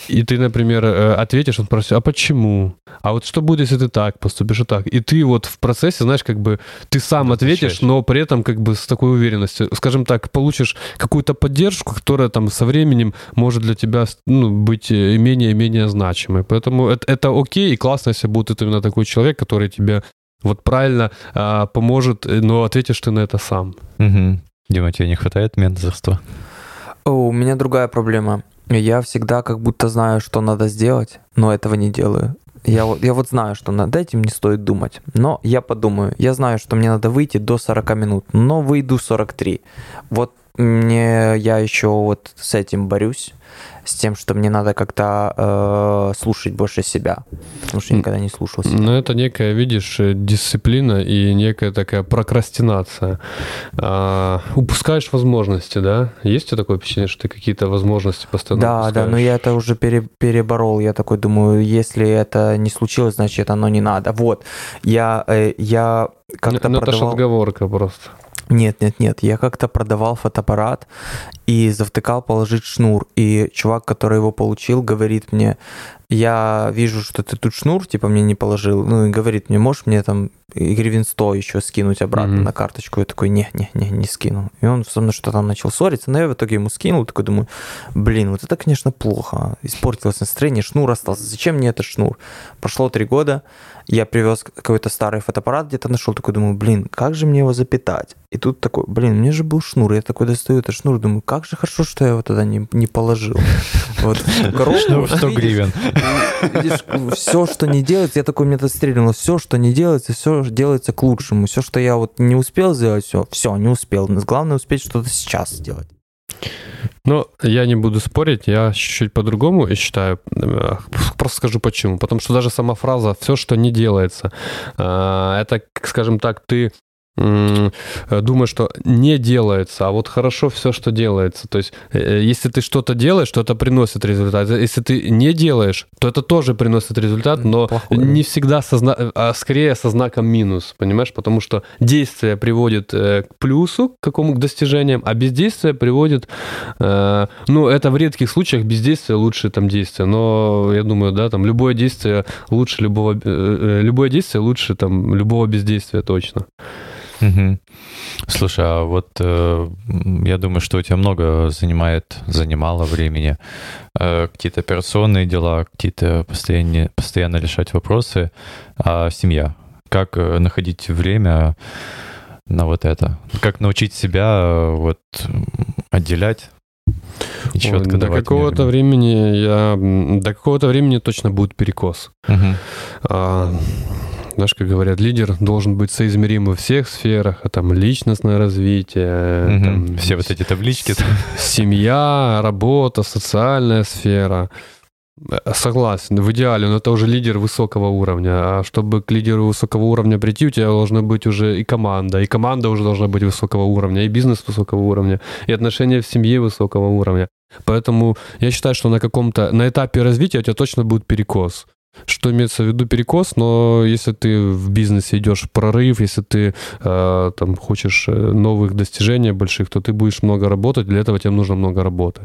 И ты, например, э, ответишь, он спросит, а почему? А вот что будет, если ты так поступишь и так? И ты вот в процессе, знаешь, как бы ты сам ответишь, но при этом как бы с такой уверенностью, скажем так, получишь какую-то поддержку, которая там со временем может для тебя ну, быть э, менее и менее значимой. Поэтому это, это окей и классно, если будет именно такой человек, который тебе вот правильно а, поможет, э, но ответишь ты на это сам. Угу. Дима, тебе не хватает менторства? О, у меня другая проблема. Я всегда как будто знаю, что надо сделать, но этого не делаю. Я я вот знаю, что над этим не стоит думать. Но я подумаю. Я знаю, что мне надо выйти до 40 минут, но выйду 43. Вот мне я еще вот с этим борюсь с тем, что мне надо как-то э, слушать больше себя, потому что я никогда не слушал себя. Ну, это некая, видишь, э, дисциплина и некая такая прокрастинация. А, упускаешь возможности, да? Есть у тебя такое впечатление, что ты какие-то возможности постоянно Да, упускаешь? да, но я это уже пере, переборол. Я такой думаю, если это не случилось, значит, оно не надо. Вот, я, э, я как-то ну, это же продавал... отговорка просто. Нет, нет, нет. Я как-то продавал фотоаппарат и завтыкал положить шнур. И чувак, который его получил, говорит мне, я вижу, что ты тут шнур, типа, мне не положил. Ну, и говорит мне, можешь мне там гривен 100 еще скинуть обратно Мгм. на карточку? Я такой, не, не, скину. И он со мной что-то там начал ссориться, но я в итоге ему скинул. Такой думаю, блин, вот это, конечно, плохо. Испортилось настроение, шнур остался. Зачем мне этот шнур? Прошло три года, я привез какой-то старый фотоаппарат, где-то нашел, такой думаю, блин, как же мне его запитать? И тут такой, блин, меня же был шнур, я такой достаю этот шнур, думаю, как же хорошо, что я его тогда не, не положил. <laughs> Вот, коробку, Шнур 100 видишь, гривен. Все, что не делается, я такой, мне это стрельнуло, все, что не делается, все делается к лучшему. Все, что я вот не успел сделать, все, все, не успел. Главное успеть что-то сейчас сделать. Но я не буду спорить, я чуть-чуть по-другому считаю. Просто скажу почему. Потому что даже сама фраза «все, что не делается», э, это, скажем так, ты э, думаешь, что не делается, а вот хорошо все, что делается. То есть, э, если ты что-то делаешь, то это приносит результат. Если ты не делаешь, то это тоже приносит результат, но Плохой. не всегда со зна- а скорее со знаком минус, понимаешь? Потому что действие приводит э, к плюсу, к какому к достижениям, а бездействие приводит, э, ну, это в редких случаях бездействие лучше там действия, но я думаю, да, там любое действие лучше любого, э, э, любое действие лучше там любого бездействия точно. Мгм. Слушай, а вот э, я думаю, что у тебя много занимает, занимало времени. Э, какие-то операционные дела, какие-то постоянно, постоянно решать вопросы. А семья? Как э, находить время на вот это? Как научить себя э, вот отделять и четко Ой, до какого-то времени я, до какого-то времени точно будет перекос. Мгм. А, знаешь, как говорят, лидер должен быть соизмерим во всех сферах, а там личностное развитие, Мгм. там, Все вот эти таблички. семья, работа, социальная сфера. Э, Согласен, в идеале, но это уже лидер высокого уровня. А чтобы к лидеру высокого уровня прийти, у тебя должна быть уже и команда, и команда уже должна быть высокого уровня, и бизнес высокого уровня, и отношения в семье высокого уровня. Поэтому я считаю, что на каком-то, на этапе развития у тебя точно будет перекос. Что имеется в виду перекос, но если ты в бизнесе идешь в прорыв, если ты э, там хочешь э, новых достижений больших, то ты будешь много работать, для этого тебе нужно много работы.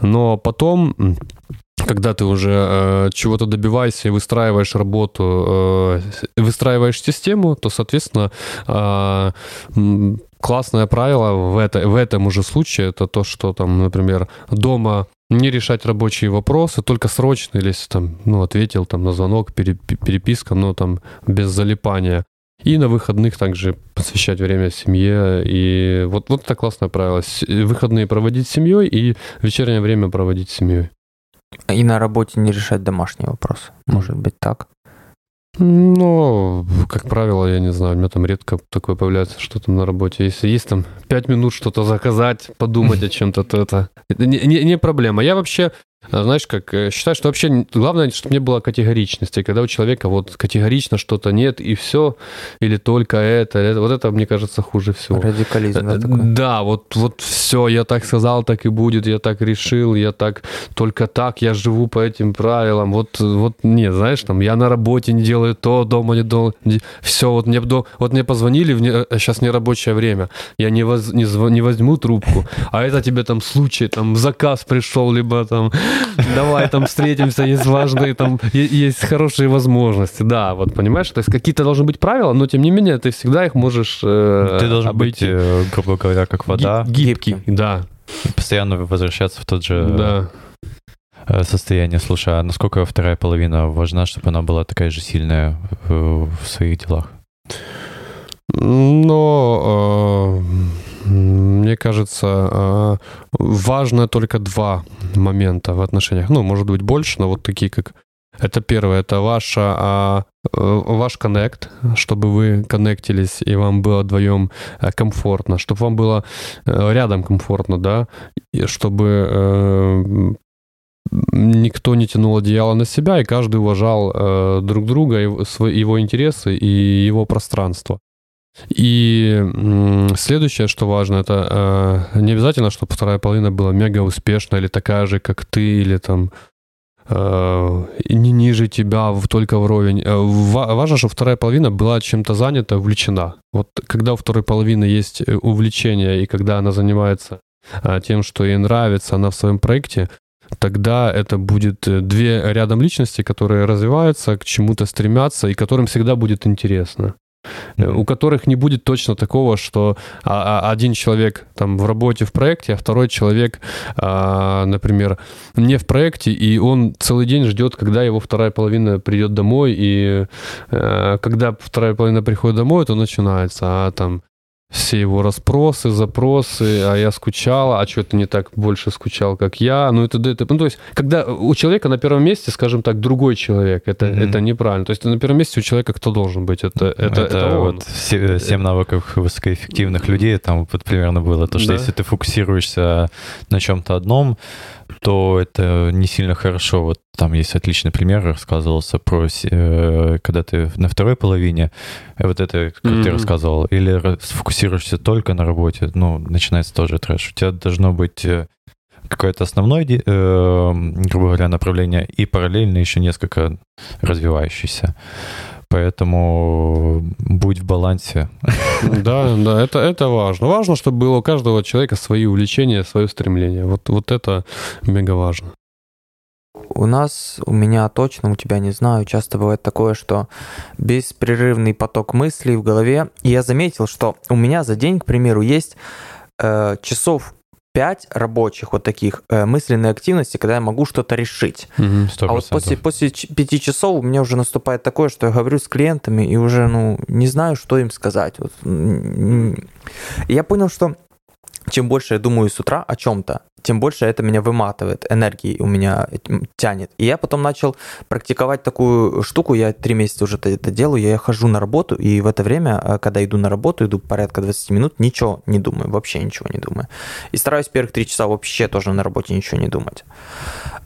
Но потом, когда ты уже э, чего-то добиваешься и выстраиваешь работу, э, выстраиваешь систему, то, соответственно, э, классное правило в, это, в этом уже случае это то, что там, например, дома не решать рабочие вопросы, только срочно, или если там, ну, ответил там на звонок, пере- переписка, но там без залипания. И на выходных также посвящать время семье. И вот, вот это классное правило. Выходные проводить с семьей и вечернее время проводить с семьей. И на работе не решать домашние вопросы. Может быть так. Ну, как правило, я не знаю, у меня там редко такое появляется, что там на работе. Если есть там пять минут что-то заказать, подумать о <laughs> чем-то, то это, не, не- не проблема. Я вообще знаешь, как э, считаю, что вообще главное, чтобы не было категоричности. Когда у человека вот категорично что-то нет, и все, или только это, это вот это, мне кажется, хуже всего. Радикализм, да, такой? Да, вот, вот все, я так сказал, так и будет, я так решил, я так, только так, я живу по этим правилам. Вот, вот не, знаешь, там, я на работе не делаю то, дома не делаю, все, вот мне, вот мне позвонили, сейчас не рабочее время, я не, воз, не, не возьму трубку, а это тебе там случай, там заказ пришел, либо там давай там встретимся, есть важные, там есть хорошие возможности. Да, вот понимаешь, то есть какие-то должны быть правила, но тем не менее ты всегда их можешь э, Ты должен обойти. быть, э, грубо говоря, как вода. Гибкий, да. И постоянно возвращаться в тот же да. Э, состояние. Слушай, а насколько вторая половина важна, чтобы она была такая же сильная в, в своих делах? Но э, мне кажется, э, важно только два момента в отношениях. Ну, может быть, больше, но вот такие как... Это первое, это ваша, а, э, ваш коннект, чтобы вы коннектились, и вам было вдвоем комфортно, чтобы вам было рядом комфортно, да, и чтобы никто не тянул одеяло на себя, и каждый уважал друг друга, его интересы и его пространство. И следующее, что важно, это э, не обязательно, чтобы вторая половина была мега успешна или такая же, как ты, или там э, не ниже тебя, только вровень. Э, важно, чтобы вторая половина была чем-то занята, увлечена. Вот когда у второй половины есть э, увлечение, и когда она занимается э, тем, что ей нравится, она в своем проекте, тогда это будет две рядом личности, которые развиваются, к чему-то стремятся, и которым всегда будет интересно. Э, у которых не будет точно такого, что а, а, один человек там в работе в проекте, а второй человек, а, например, не в проекте, и он целый день ждет, когда его вторая половина придет домой, и когда вторая половина приходит домой, то начинается, а там все его расспросы, запросы, а я скучала, а что ты не так больше скучал, как я, ну это, это, ну то есть, когда у человека на первом месте, скажем так, другой человек, это, mm-hmm. это неправильно, то есть на первом месте у человека кто должен быть, это, это, это, это он. вот семь навыков высокоэффективных людей, там вот примерно было, то, что да. если ты фокусируешься на чем-то одном, то это не сильно хорошо. Вот там есть отличный пример, рассказывался про, э, когда ты на второй половине, э, вот это, как mm-hmm. ты рассказывал, или сфокусируешься только на работе, ну, начинается тоже трэш. У тебя должно быть э, какое-то основное, э, грубо говоря, направление и параллельно еще несколько развивающихся. Поэтому будь в балансе. Да, да, это, это важно. Важно, чтобы было у каждого человека свои увлечения, свое стремление. Вот, вот это мега важно. У нас, у меня точно, у тебя не знаю, часто бывает такое, что беспрерывный поток мыслей в голове. И я заметил, что у меня за день, к примеру, есть э, часов 5 рабочих вот таких э, мысленной активности, когда я могу что-то решить. Угу, а вот после, после 5 часов у меня уже наступает такое, что я говорю с клиентами и уже ну, не знаю, что им сказать. Вот. Я понял, что чем больше я думаю с утра о чем-то, тем больше это меня выматывает, энергии у меня тянет. И я потом начал практиковать такую штуку, я три месяца уже это делаю, я хожу на работу, и в это время, э, когда иду на работу, иду порядка 20 минут, ничего не думаю, вообще ничего не думаю. И стараюсь первых три часа вообще тоже на работе ничего не думать.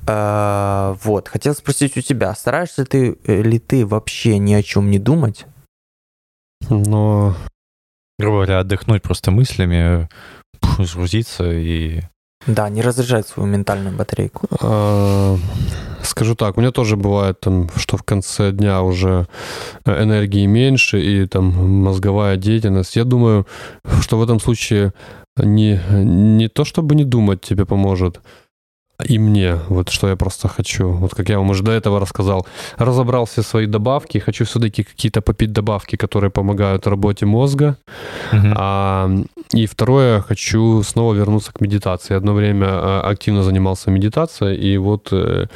Э, вот, хотел спросить у тебя, стараешься ты э, ли ты вообще ни о чем не думать? Но... Грубо говоря, отдохнуть просто мыслями, разгрузиться и да, не разряжать свою ментальную батарейку. А, скажу так, у меня тоже бывает, там, что в конце дня уже энергии меньше и там мозговая деятельность. Я думаю, что в этом случае не, не то, чтобы не думать тебе поможет, и мне, вот что я просто хочу, вот как я вам уже до этого рассказал, разобрал все свои добавки, хочу все-таки какие-то попить добавки, которые помогают работе мозга. Uh-huh. А, и второе, хочу снова вернуться к медитации. Одно время а, активно занимался медитацией, и вот э,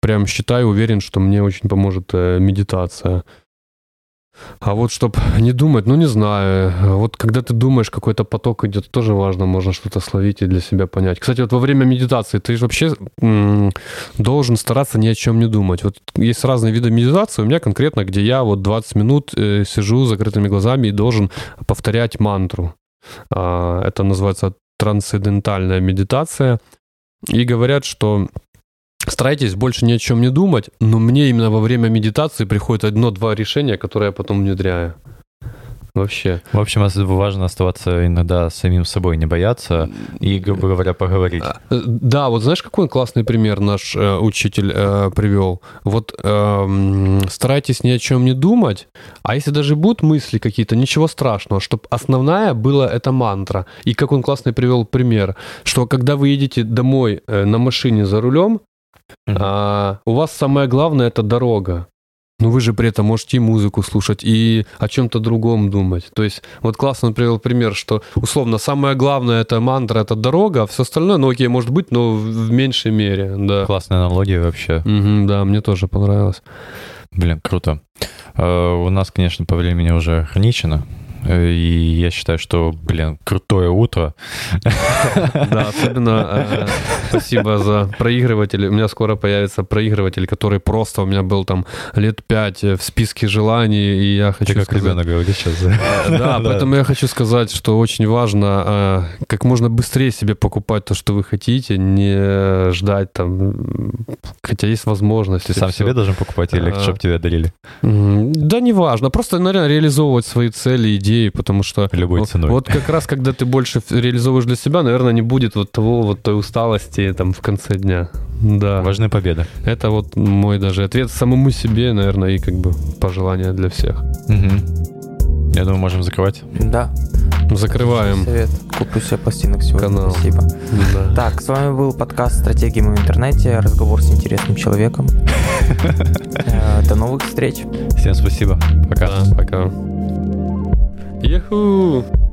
прям считаю, уверен, что мне очень поможет э, медитация. А вот чтобы не думать, ну не знаю, вот когда ты думаешь, какой-то поток идет, тоже важно, можно что-то словить и для себя понять. Кстати, вот во время медитации ты же вообще м- должен стараться ни о чем не думать. Вот есть разные виды медитации, у меня конкретно, где я вот 20 минут э, сижу с закрытыми глазами и должен повторять мантру. А, это называется трансцендентальная медитация. И говорят, что старайтесь больше ни о чем не думать, но мне именно во время медитации приходит одно-два решения, которые я потом внедряю. Вообще. В общем, важно оставаться иногда самим собой, не бояться и, грубо говоря, поговорить. Э, да, вот знаешь, какой классный пример наш э, учитель э, привел? Вот э, старайтесь ни о чем не думать, а если даже будут мысли какие-то, ничего страшного, чтобы основная была эта мантра. И как он классный привел пример, что когда вы едете домой э, на машине за рулем, Mm-hmm. А, у вас самое главное это дорога. Но вы же при этом можете и музыку слушать, и о чем-то другом думать. То есть, вот классно он привел пример, что, условно, самое главное это мантра, это дорога, а все остальное, ну окей, может быть, но в меньшей мере, да. Классная аналогия вообще. Угу, да, мне тоже понравилось. Блин, круто. Uh, у нас, конечно, по времени уже ограничено. Э, и я считаю, что, блин, крутое утро. Да, особенно э, спасибо за проигрыватель. У меня скоро появится проигрыватель, который просто у меня был там лет пять в списке желаний, и я хочу Ты как сказать... ребенок говоришь сейчас. Да, поэтому я хочу сказать, что очень важно э, как можно быстрее себе покупать то, что вы хотите, не ждать там, хотя есть возможность. Ты сам себе должен покупать или чтобы тебе дарили? Да, не важно. Просто, наверное, реализовывать свои цели, идеи идеи, потому что... Любой вот, ценой. Вот как раз, когда ты больше реализовываешь для себя, наверное, не будет вот того вот той усталости там в конце дня. Да. Важная победа. Это вот мой даже ответ самому себе, наверное, и как бы пожелание для всех. Угу. Я думаю, можем закрывать. Да. Закрываем. Совет. Куплю себе пластинок сегодня. Канал. Спасибо. Да. Так, с вами был подкаст «Стратегии в интернете». Разговор с интересным человеком. <laughs> Э, до новых встреч. Всем спасибо. Пока. Пока. Yahoo!